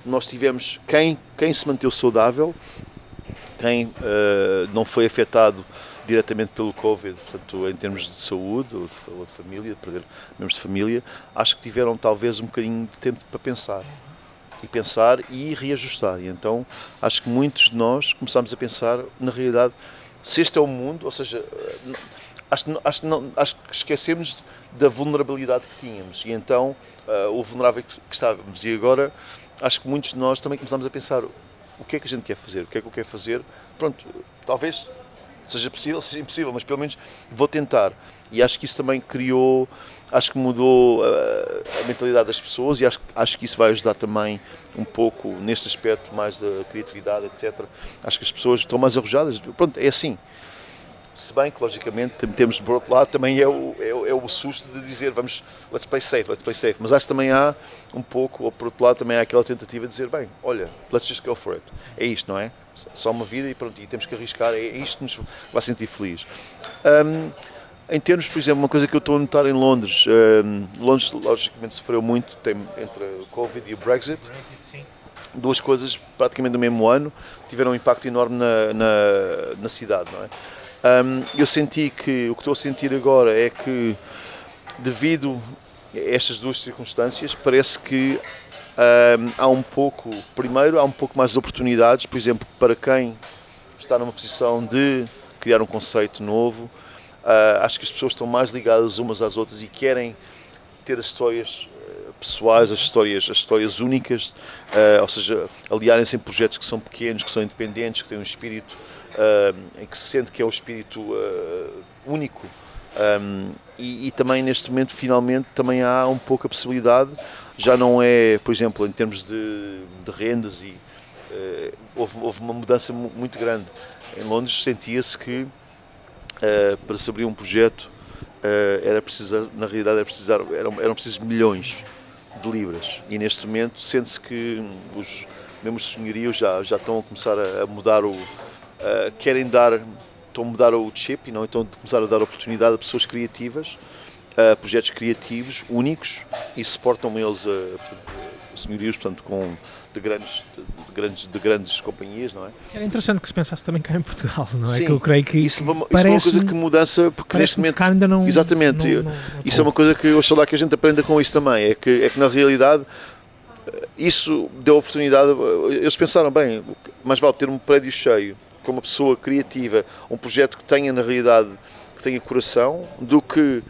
nós tivemos quem, quem se manteve saudável, quem uh, não foi afetado diretamente pelo Covid, portanto, em termos de saúde ou de, de família, de perder membros de família, acho que tiveram talvez um bocadinho de tempo para pensar. E pensar e reajustar. E então, acho que muitos de nós começámos a pensar, na realidade, se este é o mundo, ou seja, acho, acho, não, acho que esquecemos da vulnerabilidade que tínhamos e então uh, o vulnerável que, que estávamos. E agora acho que muitos de nós também começamos a pensar o que é que a gente quer fazer, o que é que eu quero fazer. Pronto, talvez seja possível, seja impossível, mas pelo menos vou tentar. E acho que isso também criou, acho que mudou a, ah, a mentalidade das pessoas e acho, acho que isso vai ajudar também um pouco neste aspecto mais da criatividade, etc. Acho que as pessoas estão mais arrojadas. Pronto, é assim. Se bem que, logicamente, temos por outro lado também é o, é, é, o susto de dizer vamos, let's play safe, let's play safe. Mas acho que também há um pouco, ou por outro lado, também há aquela tentativa de dizer, bem, olha, let's just go for it. É isto, não é? Só uma vida e pronto, e temos que arriscar, é isto que nos vai sentir feliz. Um, em termos, por exemplo, uma coisa que eu estou a notar em Londres, um, Londres logicamente sofreu muito tem, entre o Covid e o Brexit. Duas coisas praticamente no mesmo ano tiveram um impacto enorme na, na, na cidade, não é? Um, eu senti que o que estou a sentir agora é que, devido a estas duas circunstâncias, parece que um, há um pouco, primeiro, há um pouco mais de oportunidades, por exemplo, para quem está numa posição de criar um conceito novo. Uh, acho que as pessoas estão mais ligadas umas às outras e querem ter as histórias ah, pessoais, as histórias, as histórias únicas, uh, ou seja, aliarem-se em projetos que são pequenos, que são independentes, que têm um espírito em que se sente que é o espírito uh, único. Um, e, e, também neste momento, finalmente, também há um pouco a possibilidade, já não é, por exemplo, em termos de, de rendas, e uh, houve, houve, uma mudança muito grande. Em Londres sentia-se que uh, para se abrir um projeto era preciso, na realidade, era precisar, eram, eram precisos milhões de libras. E neste momento sente-se que os membros de senhorios já, já estão a começar a, mudar o, uh, querem dar, estão a mudar o chip e não então começar a dar oportunidade a pessoas criativas, a projetos criativos, únicos e suportam eles a, a senhorios, portanto, com de grandes, de, grandes, de grandes companhias, não é? Era interessante que se pensasse também cá em Portugal, não é? Sim, que eu creio que isso, isso é uma coisa que mudança, porque neste momento. ainda não, exatamente, não, não, isso é uma coisa que eu acho lá que a gente aprenda com isso também, é que, é que na realidade isso deu oportunidade, eles pensaram, bem, mais vale ter um prédio cheio com uma pessoa criativa, um projeto que tenha na realidade, que tenha coração, do que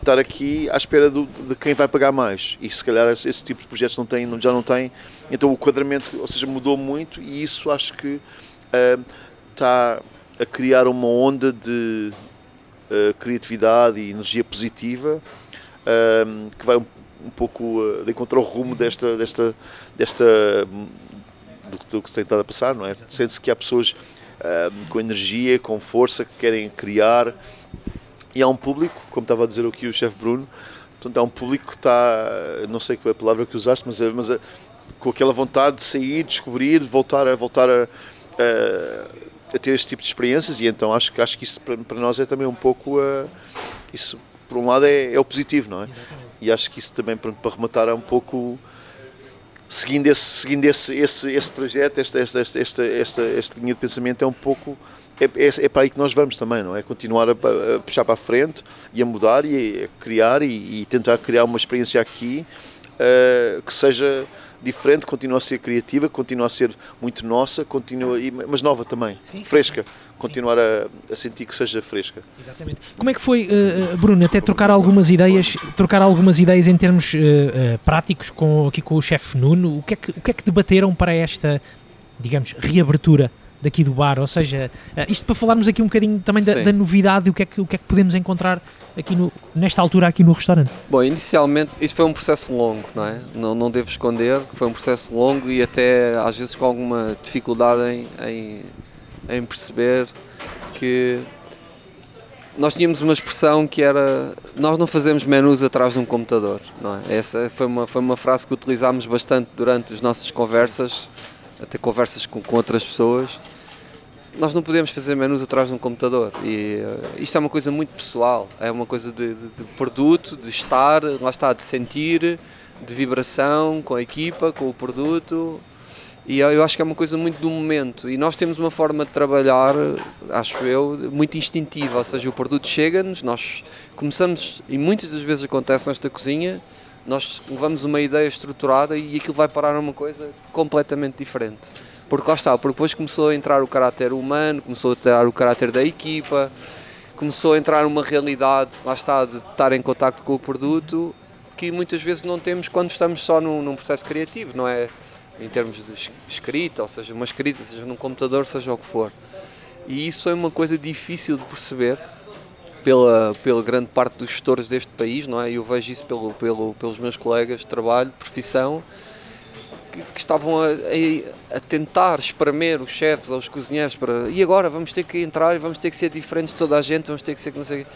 estar aqui à espera do, de quem vai pagar mais. E se calhar esse, esse, tipo de projetos não tem, já não tem. Então o quadramento, ou seja, mudou muito e isso acho que uh, está a criar uma onda de uh, criatividade e energia positiva uh, que vai um pouco uh, de encontrar o rumo desta, desta, desta do, do, que se tem estado a passar, não é? Sente-se que há pessoas uh, com energia, com força, que querem criar e há um público, como estava a dizer aqui o chefe Bruno, portanto, há um público que está, não sei qual é a palavra que usaste, mas, é, mas é, com aquela vontade de sair, descobrir, voltar a voltar a, a, a, ter este tipo de experiências e então acho, acho que isso para, para nós é também um pouco uh, isso por um lado é, é o positivo, não é? Exatamente. E acho que isso também para, para rematar é um pouco seguindo esse, seguindo esse, esse, esse trajeto, esta, esta, esta, esta, esta, esta linha de pensamento é um pouco é, é, é, para aí que nós vamos também, não é? Continuar a, a puxar para a frente e a mudar e a criar e, e tentar criar uma experiência aqui uh, que seja diferente, continua a ser criativa, continua a ser muito nossa, continua, mas nova também, sim, fresca. Sim. Continuar a, a, sentir que seja fresca. Exatamente. Como é que foi, uh, Bruno, até trocar algumas ideias, trocar algumas ideias em termos uh, uh, práticos com, aqui com o chefe Nuno? O que, é que, o que é que debateram para esta, digamos, reabertura daqui do bar, ou seja, isto para falarmos aqui um bocadinho também da, da, novidade, o que, é que, o que é que podemos encontrar aqui no, nesta altura aqui no restaurante? Bom, inicialmente isto foi um processo longo, não é? Não, não devo esconder que foi um processo longo e até às vezes com alguma dificuldade em, em, em perceber que nós tínhamos uma expressão que era nós não fazemos menus atrás de um computador, não é? Essa foi uma, foi uma frase que utilizámos bastante durante as nossas conversas, até conversas com, com outras pessoas nós não podemos fazer menus atrás de um computador. E uh, isto é uma coisa muito pessoal, é uma coisa de, de, de, produto, de estar, lá está, de sentir, de vibração com a equipa, com o produto. E eu acho que é uma coisa muito do momento. E nós temos uma forma de trabalhar, acho eu, muito instintiva, ou seja, o produto chega-nos, nós começamos, e muitas das vezes acontece nesta cozinha, nós levamos uma ideia estruturada e aquilo vai parar a uma coisa completamente diferente porque lá está, porque depois começou a entrar o caráter humano, começou a entrar o caráter da equipa, começou a entrar uma realidade, lá está, de estar em contacto com o produto, que muitas vezes não temos quando estamos só num, num processo criativo, não é? Em termos de escrita, ou seja, uma escrita, seja num computador, seja o que for. E isso é uma coisa difícil de perceber pela, pela grande parte dos gestores deste país, não é? Eu vejo isso pelo, pelo, pelos meus colegas de trabalho, de profissão, que, que estavam a, a, a, tentar espremer os chefes ou os cozinheiros para e agora vamos ter que entrar e vamos ter que ser diferentes de toda a gente, vamos ter que ser que não sei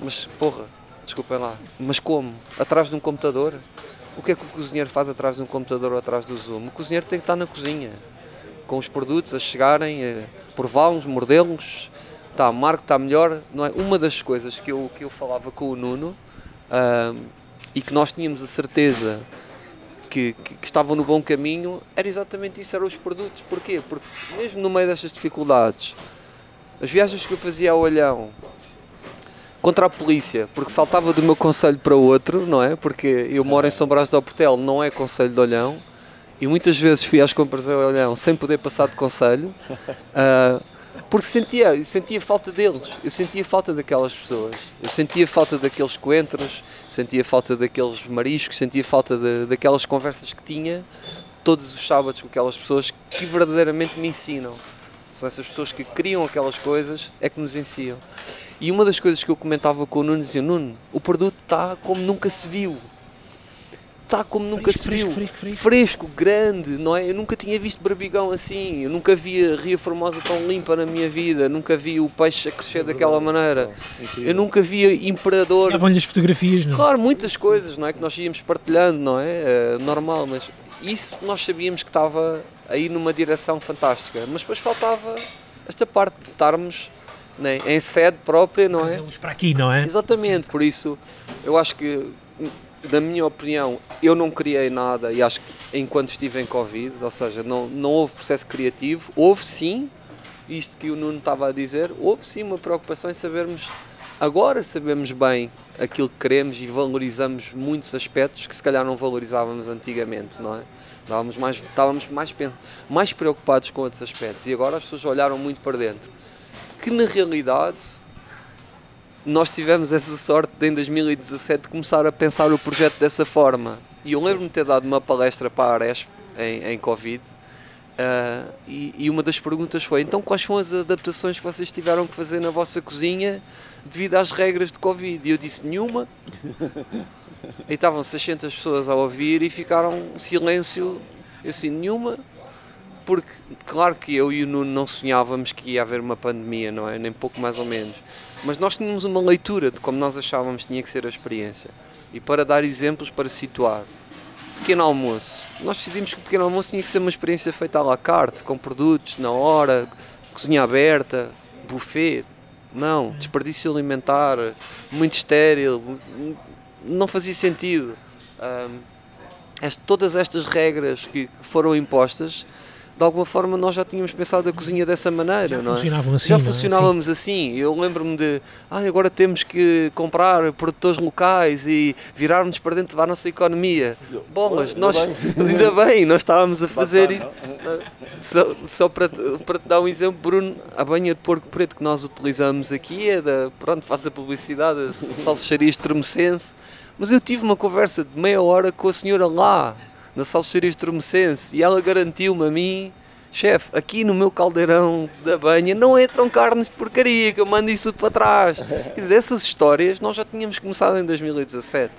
mas porra, desculpem lá, mas como? Atrás de um computador? O que é que o cozinheiro faz atrás de um computador ou atrás do Zoom? O cozinheiro tem que estar na cozinha, com os produtos a chegarem, a prová-los, mordê-los, tá, marca está melhor, não é? Uma das coisas que eu, que eu falava com o Nuno uh, e que nós tínhamos a certeza que, que, que, estavam no bom caminho era exatamente isso, eram os produtos. Porquê? Porque mesmo no meio destas dificuldades, as viagens que eu fazia ao Olhão contra a polícia, porque saltava do meu conselho para outro, não é? Porque eu moro em São Brás do Portel, não é conselho de Olhão, e muitas vezes fui às compras ao Olhão sem poder passar de conselho. Uh, porque sentia, sentia falta deles, eu sentia falta daquelas pessoas, eu sentia falta daqueles coentros, sentia falta daqueles mariscos, sentia falta de, daquelas conversas que tinha todos os sábados com aquelas pessoas que verdadeiramente me ensinam. São essas pessoas que criam aquelas coisas, é que nos ensinam. E uma das coisas que eu comentava com o Nuno dizia: Nuno, o produto está como nunca se viu está como nunca fresco, se viu. Fresco, fresco, fresco, grande, não é? Eu nunca tinha visto barbigão assim, eu nunca vi a Ria Formosa tão limpa na minha vida, nunca vi o peixe a crescer é daquela maneira, eu nunca vi Imperador. Davam-lhe as fotografias, não? Claro, muitas coisas, não é? Que nós íamos partilhando, não é? é normal, mas isso nós sabíamos que estava aí numa direção fantástica, mas depois faltava esta parte de estarmos né, em sede própria, não é? para aqui, não é? Exatamente, por isso eu acho que na minha opinião, eu não criei nada e acho que enquanto estive em Covid, ou seja, não, não houve processo criativo, houve sim, isto que o Nuno estava a dizer, houve sim uma preocupação em sabermos, agora sabemos bem aquilo que queremos e valorizamos muitos aspectos que se calhar não valorizávamos antigamente, não é? Estávamos mais, estávamos mais, mais preocupados com outros aspectos e agora as pessoas olharam muito para dentro. Que na realidade nós tivemos essa sorte de, em 2017 começar a pensar o projeto dessa forma. E eu lembro-me de ter dado uma palestra para a Aresp em, em Covid. Uh, e, e, uma das perguntas foi: então, quais são as adaptações que vocês tiveram que fazer na vossa cozinha devido às regras de Covid? E eu disse: nenhuma. e estavam 600 pessoas a ouvir e ficaram silêncio, eu assim, nenhuma, porque claro que eu e o Nuno não sonhávamos que ia haver uma pandemia, não é? Nem pouco mais ou menos. Mas nós tínhamos uma leitura de como nós achávamos que tinha que ser a experiência. E para dar exemplos, para situar, pequeno almoço. Nós decidimos que o pequeno almoço tinha que ser uma experiência feita à la carte, com produtos, na hora, cozinha aberta, buffet. Não, desperdício alimentar, muito estéril, não fazia sentido. Um, todas estas regras que foram impostas de alguma forma nós já tínhamos pensado a cozinha dessa maneira, já não é? Funcionavam assim, já é? funcionávamos assim. Eu lembro-me de, ah, agora temos que comprar produtores locais e virarmos para dentro da nossa economia. Bolas, nós, ainda bem, nós estávamos a fazer isso. Só, só para, para te dar um exemplo, Bruno, a banha de porco preto que nós utilizamos aqui é da, pronto, faz a publicidade, a salsicharia estremecense, mas eu tive uma conversa de meia hora com a senhora lá, na salsicharia Estromecense e ela garantiu-me a mim chefe, aqui no meu caldeirão da banha não entram carnes de porcaria, que eu mando isso tudo para trás. Quer dizer, essas histórias nós já tínhamos começado em 2017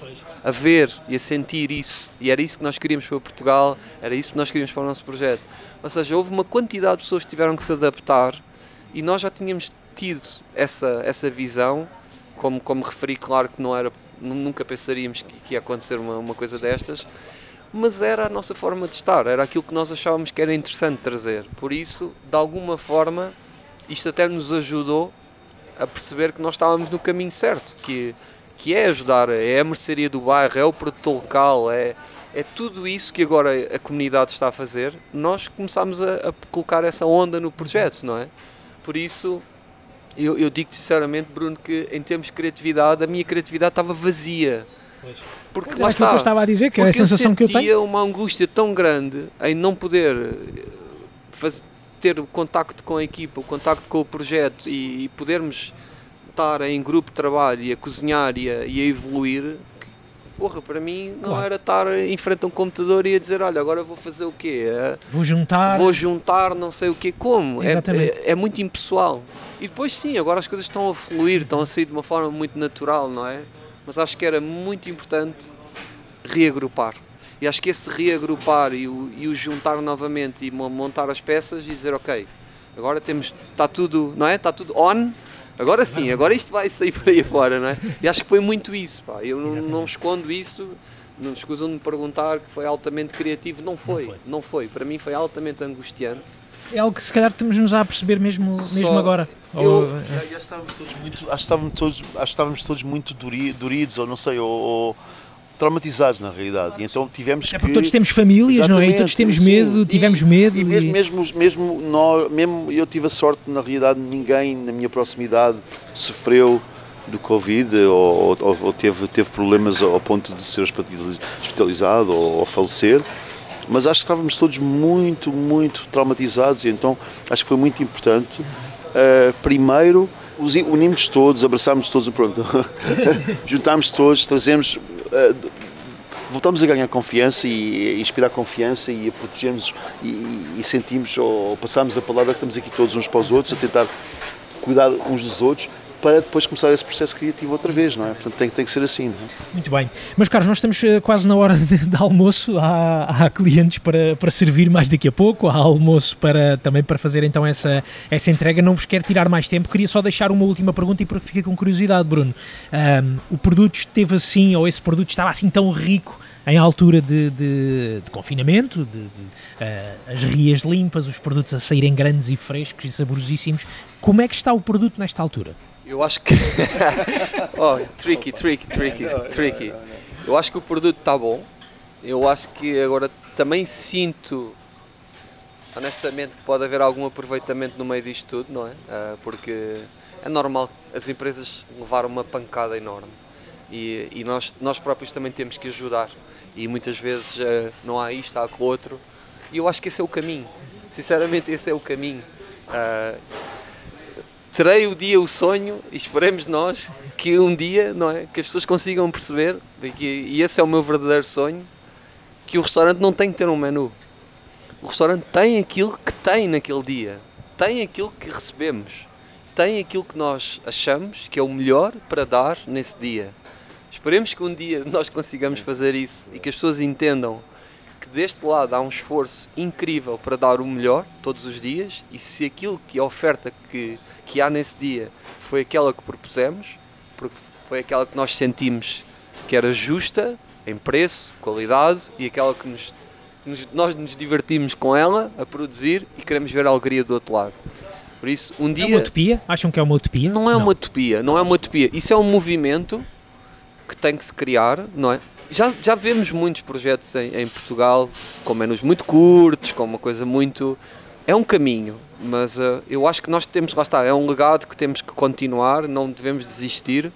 a ver e a sentir isso. E era isso que nós queríamos para Portugal, era isso que nós queríamos para o nosso projeto. Ou seja, houve uma quantidade de pessoas que tiveram que se adaptar e nós já tínhamos tido essa, essa visão, como, como referi, claro que não era, nunca pensaríamos que, que ia acontecer uma, uma coisa destas, mas era a nossa forma de estar, era aquilo que nós achávamos que era interessante trazer. Por isso, de alguma forma, isto até nos ajudou a perceber que nós estávamos no caminho certo, que, que é ajudar, é a mercearia do bairro, é o produtor local, é, é tudo isso que agora a comunidade está a fazer. Nós começámos a, a colocar essa onda no projeto, não é? Por isso, eu, eu digo sinceramente, Bruno, que em termos de criatividade, a minha criatividade estava vazia. Porque pois lá está. que eu estava a dizer, que é a sensação eu que eu tenho. uma angústia tão grande em não poder eh, fazer, ter o contacto com a equipa, o contacto com o projeto e, e podermos estar em grupo de trabalho e a cozinhar e a, e a evoluir, porra, para mim não claro. era estar em frente a um computador e a dizer, olha, agora vou fazer o quê? É, vou juntar. Vou juntar não sei o quê. Como? É, é, é, muito impessoal. E depois sim, agora as coisas estão a fluir, estão a sair de uma forma muito natural, não é? Mas acho que era muito importante reagrupar. E acho que esse reagrupar e o, e o juntar novamente e montar as peças e dizer, ok, agora temos, está tudo, não é? Está tudo on, agora sim, agora isto vai sair por aí fora, não é? E acho que foi muito isso, pá. Eu não, não escondo isso, não escusam de me perguntar que foi altamente criativo, não foi, não foi, não foi. Para mim foi altamente angustiante é algo que se calhar estamos-nos a perceber mesmo, mesmo agora. Eu, ou, já, já estávamos todos muito, acho que estávamos todos, acho que estávamos todos muito duri, duridos, ou não sei, ou, ou traumatizados na realidade. E então tivemos é porque todos temos famílias, não é? E todos temos sim, medo, tivemos medo. E, mesmo, mesmo, mesmo, nós, mesmo eu tive a sorte, na realidade, ninguém na minha proximidade sofreu do Covid ou, ou, ou teve, teve problemas ao ponto de ser hospitalizado ou, ou falecer mas acho que estávamos todos muito, muito traumatizados e então acho que foi muito importante. Uh, primeiro, unimos todos, abraçámos todos, pronto, juntámos todos, trazemos, uh, voltamos a ganhar confiança e a inspirar confiança e a protegermos e, e sentimos ou passamos a palavra que estamos aqui todos uns para os outros a tentar cuidar uns dos outros para depois começar esse processo criativo outra vez, não é? Portanto, tem, tem que ser assim. É? Muito bem. Mas, Carlos, nós estamos eh, quase na hora de, de almoço. Há, há, clientes para, para servir mais daqui a pouco, há almoço para, também para fazer então essa, essa entrega. Não vos quero tirar mais tempo, queria só deixar uma última pergunta e porque fiquei com curiosidade, Bruno. Um, o produto esteve assim, ou esse produto estava assim tão rico em altura de, de, de confinamento, de uh, as rias limpas, os produtos a saírem grandes e frescos e saborosíssimos. Como é que está o produto nesta altura? Eu acho que. oh, tricky, tricky, tricky, tricky. Eu acho que o produto está bom. Eu acho que agora também sinto, honestamente, que pode haver algum aproveitamento no meio disto tudo, não é? Uh, porque é normal as empresas levaram uma pancada enorme e, e, nós, nós próprios também temos que ajudar. E muitas vezes uh, não há isto, há aquilo outro. E eu acho que esse é o caminho. Sinceramente, esse é o caminho. Terei o dia o sonho, e esperemos nós, que um dia, não é? Que as pessoas consigam perceber, e, que, e esse é o meu verdadeiro sonho, que o restaurante não tem que ter um menu. O restaurante tem aquilo que tem naquele dia, tem aquilo que recebemos, tem aquilo que nós achamos que é o melhor para dar nesse dia. Esperemos que um dia nós consigamos fazer isso e que as pessoas entendam que deste lado há um esforço incrível para dar o melhor todos os dias e se aquilo que a oferta que, que há nesse dia foi aquela que propusemos, porque foi aquela que nós sentimos que era justa em preço, qualidade e aquela que nos, nos, nós nos divertimos com ela a produzir e queremos ver a alegria do outro lado. Por isso, um dia. É uma utopia? Acham que é uma utopia? Não é uma utopia, não é uma utopia. Isso é um movimento que tem que se criar, não é? Já, já vemos muitos projetos em, em Portugal, com menos muito curtos, com uma coisa muito. É um caminho, mas uh, eu acho que nós temos, lá está, é um legado que temos que continuar, não devemos desistir.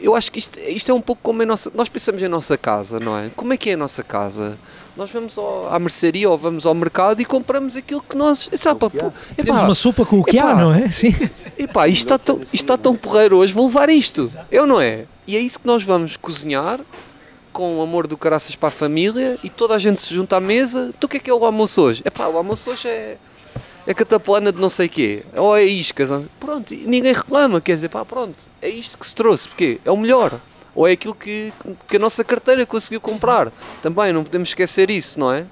Eu acho que isto, isto é um pouco como a nossa. Nós pensamos em nossa casa, não é? Como é que é a nossa casa? Nós vamos ao, à mercearia ou vamos ao mercado e compramos aquilo que nós. Sabe, O que. Temos uma sopa com o que Epá. há, não é? Sim. Epá, isto está, tão, isto está tão porreiro hoje, vou levar isto. Eu não é? E é isso que nós vamos cozinhar com o amor do caraças para a família e toda a gente se junta à mesa. Tu o que é que é o almoço hoje? Epá, o almoço hoje é, é cataplana de não sei quê. Ou é iscas. Pronto, ninguém reclama. Quer dizer, pá, pronto, é isto que se trouxe. Porque é o melhor. Ou é aquilo que, que a nossa carteira conseguiu comprar. Também, não podemos esquecer isso, não é?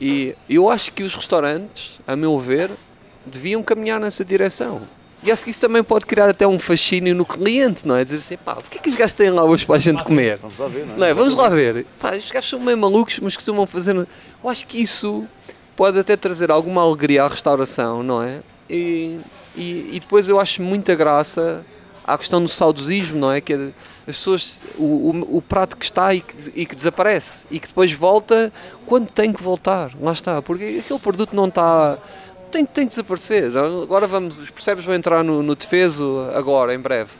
E eu acho que os restaurantes, a meu ver, deviam caminhar nessa direção. E acho que isso também pode criar até um fascínio no cliente, não é? Dizer assim, pá, porquê que os gajos têm lá hoje para a gente comer? Vamos lá ver, não é? Não é? Vamos lá ver. Pá, os gajos são meio malucos, mas costumam fazer. Eu acho que isso pode até trazer alguma alegria à restauração, não é? E, e, e depois eu acho muita graça à questão do saudosismo, não é? Que é as pessoas, o, o, o prato que está e que, e que desaparece e que depois volta quando tem que voltar. Lá está, porque aquele produto não está. Tem, tem que desaparecer. Agora vamos, os percebes vão entrar no, no defeso agora, em breve.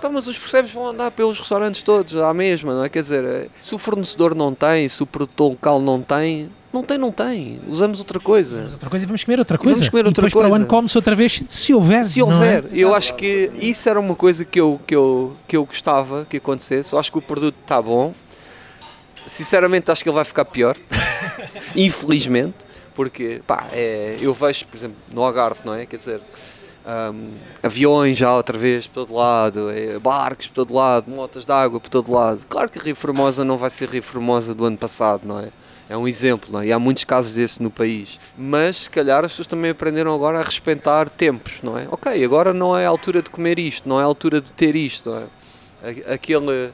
Pá, mas os percebes vão andar pelos restaurantes todos à mesma, não é? Quer dizer, se o fornecedor não tem, se o produtor local não tem, não tem, não tem. Usamos outra coisa. Vamos outra coisa e vamos comer outra E coisa. vamos comer outra e depois para o coisa. ano come-se outra vez, se houver. Se é? houver, eu acho que isso era uma coisa que eu, que eu, que eu gostava que acontecesse. Eu acho que o produto está bom. Sinceramente, acho que ele vai ficar pior. Infelizmente, porque pá, é, eu vejo, por exemplo, no Algarve, não é? Quer dizer, hum, aviões já outra vez por todo lado, é, barcos por todo lado, motas de água por todo lado. Claro que Rio Formosa não vai ser Rio Formosa do ano passado, não é? É um exemplo, não é? E há muitos casos desse no país. Mas se calhar as pessoas também aprenderam agora a respeitar tempos, não é? Ok, agora não é a altura de comer isto, não é a altura de ter isto, não é? Aquele,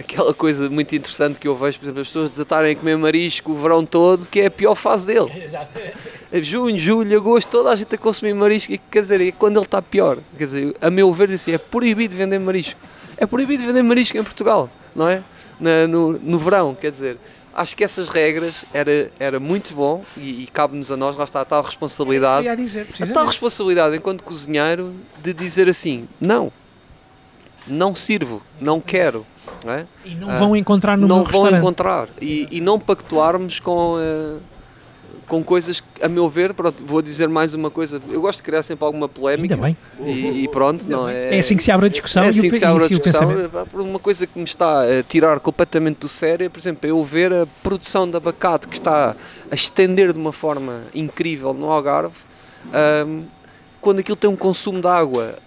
aquela coisa muito interessante que eu vejo, por exemplo, as pessoas desatarem a comer marisco o verão todo, que é a pior fase dele. É Junho, julho, agosto, toda a gente a consumir marisco, e quer dizer, é quando ele está pior. Quer dizer, a meu ver, assim, é proibido vender marisco. É proibido vender marisco em Portugal, não é? Na- no, no verão, quer dizer. Acho que essas regras era, era muito bom e, e cabe-nos a nós, lá está a tal responsabilidade. Queria dizer, A tal responsabilidade enquanto cozinheiro de dizer assim, não, não sirvo, não quero, não é? E não Ah, vão encontrar no não vão encontrar e, e não pactuarmos com, eh, com coisas que, a meu ver, pronto, vou dizer mais uma coisa, eu gosto de criar sempre alguma polémica Ainda bem. e, e pronto, não é? É assim que se abre a discussão é assim o, que se abre a discussão. por Uma coisa que me está a tirar completamente do sério, é, por exemplo, eu ver a produção de abacate que está a estender de uma forma incrível no Algarve, ahm, quando aquilo tem um consumo de água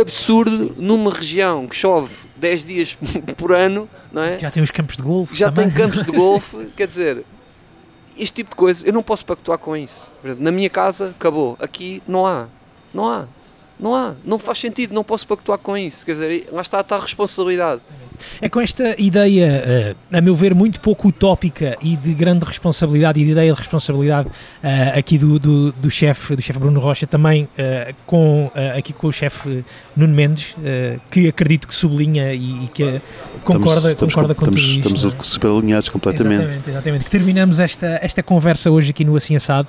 absurdo numa região que chove 10 dias por ano, não é? Já tem os campos de golfe. já também. tem campos de golfe, quer dizer, este tipo de coisa, eu não posso pactuar com isso. Na minha casa, acabou. Aqui não há. Não há. Não há. Não faz sentido, não posso pactuar com isso. Quer dizer, lá está, está a responsabilidade. É com esta ideia, eh, a meu ver, muito pouco utópica e de grande responsabilidade e de ideia de responsabilidade eh, aqui do, do, do chefe do chefe Bruno Rocha, também eh, com, aqui com o chefe Nuno Mendes, que acredito que sublinha e, e que concorda, estamos, concorda estamos, contigo. estamos, isto, não é? super alinhados completamente. Exatamente, exatamente. Que terminamos esta, esta conversa hoje aqui no Assim Assado.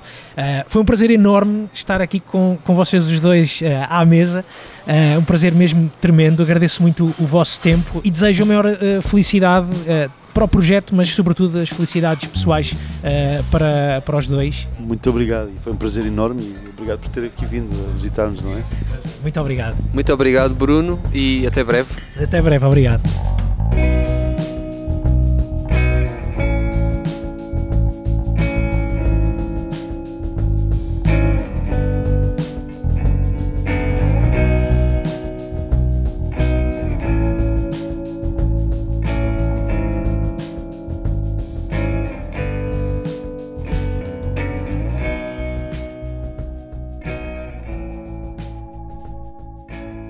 Foi um prazer enorme estar aqui com, com vocês os dois uh, à mesa. Uh, um prazer mesmo tremendo. Agradeço muito o, vosso tempo e desejo a maior uh, felicidade uh, para o projeto, mas sobretudo as felicidades pessoais uh, para, para os dois. Muito obrigado e foi um prazer enorme e obrigado por ter aqui vindo a visitar-nos, não é? Muito obrigado. Muito obrigado, Bruno, e até breve. Até breve, obrigado.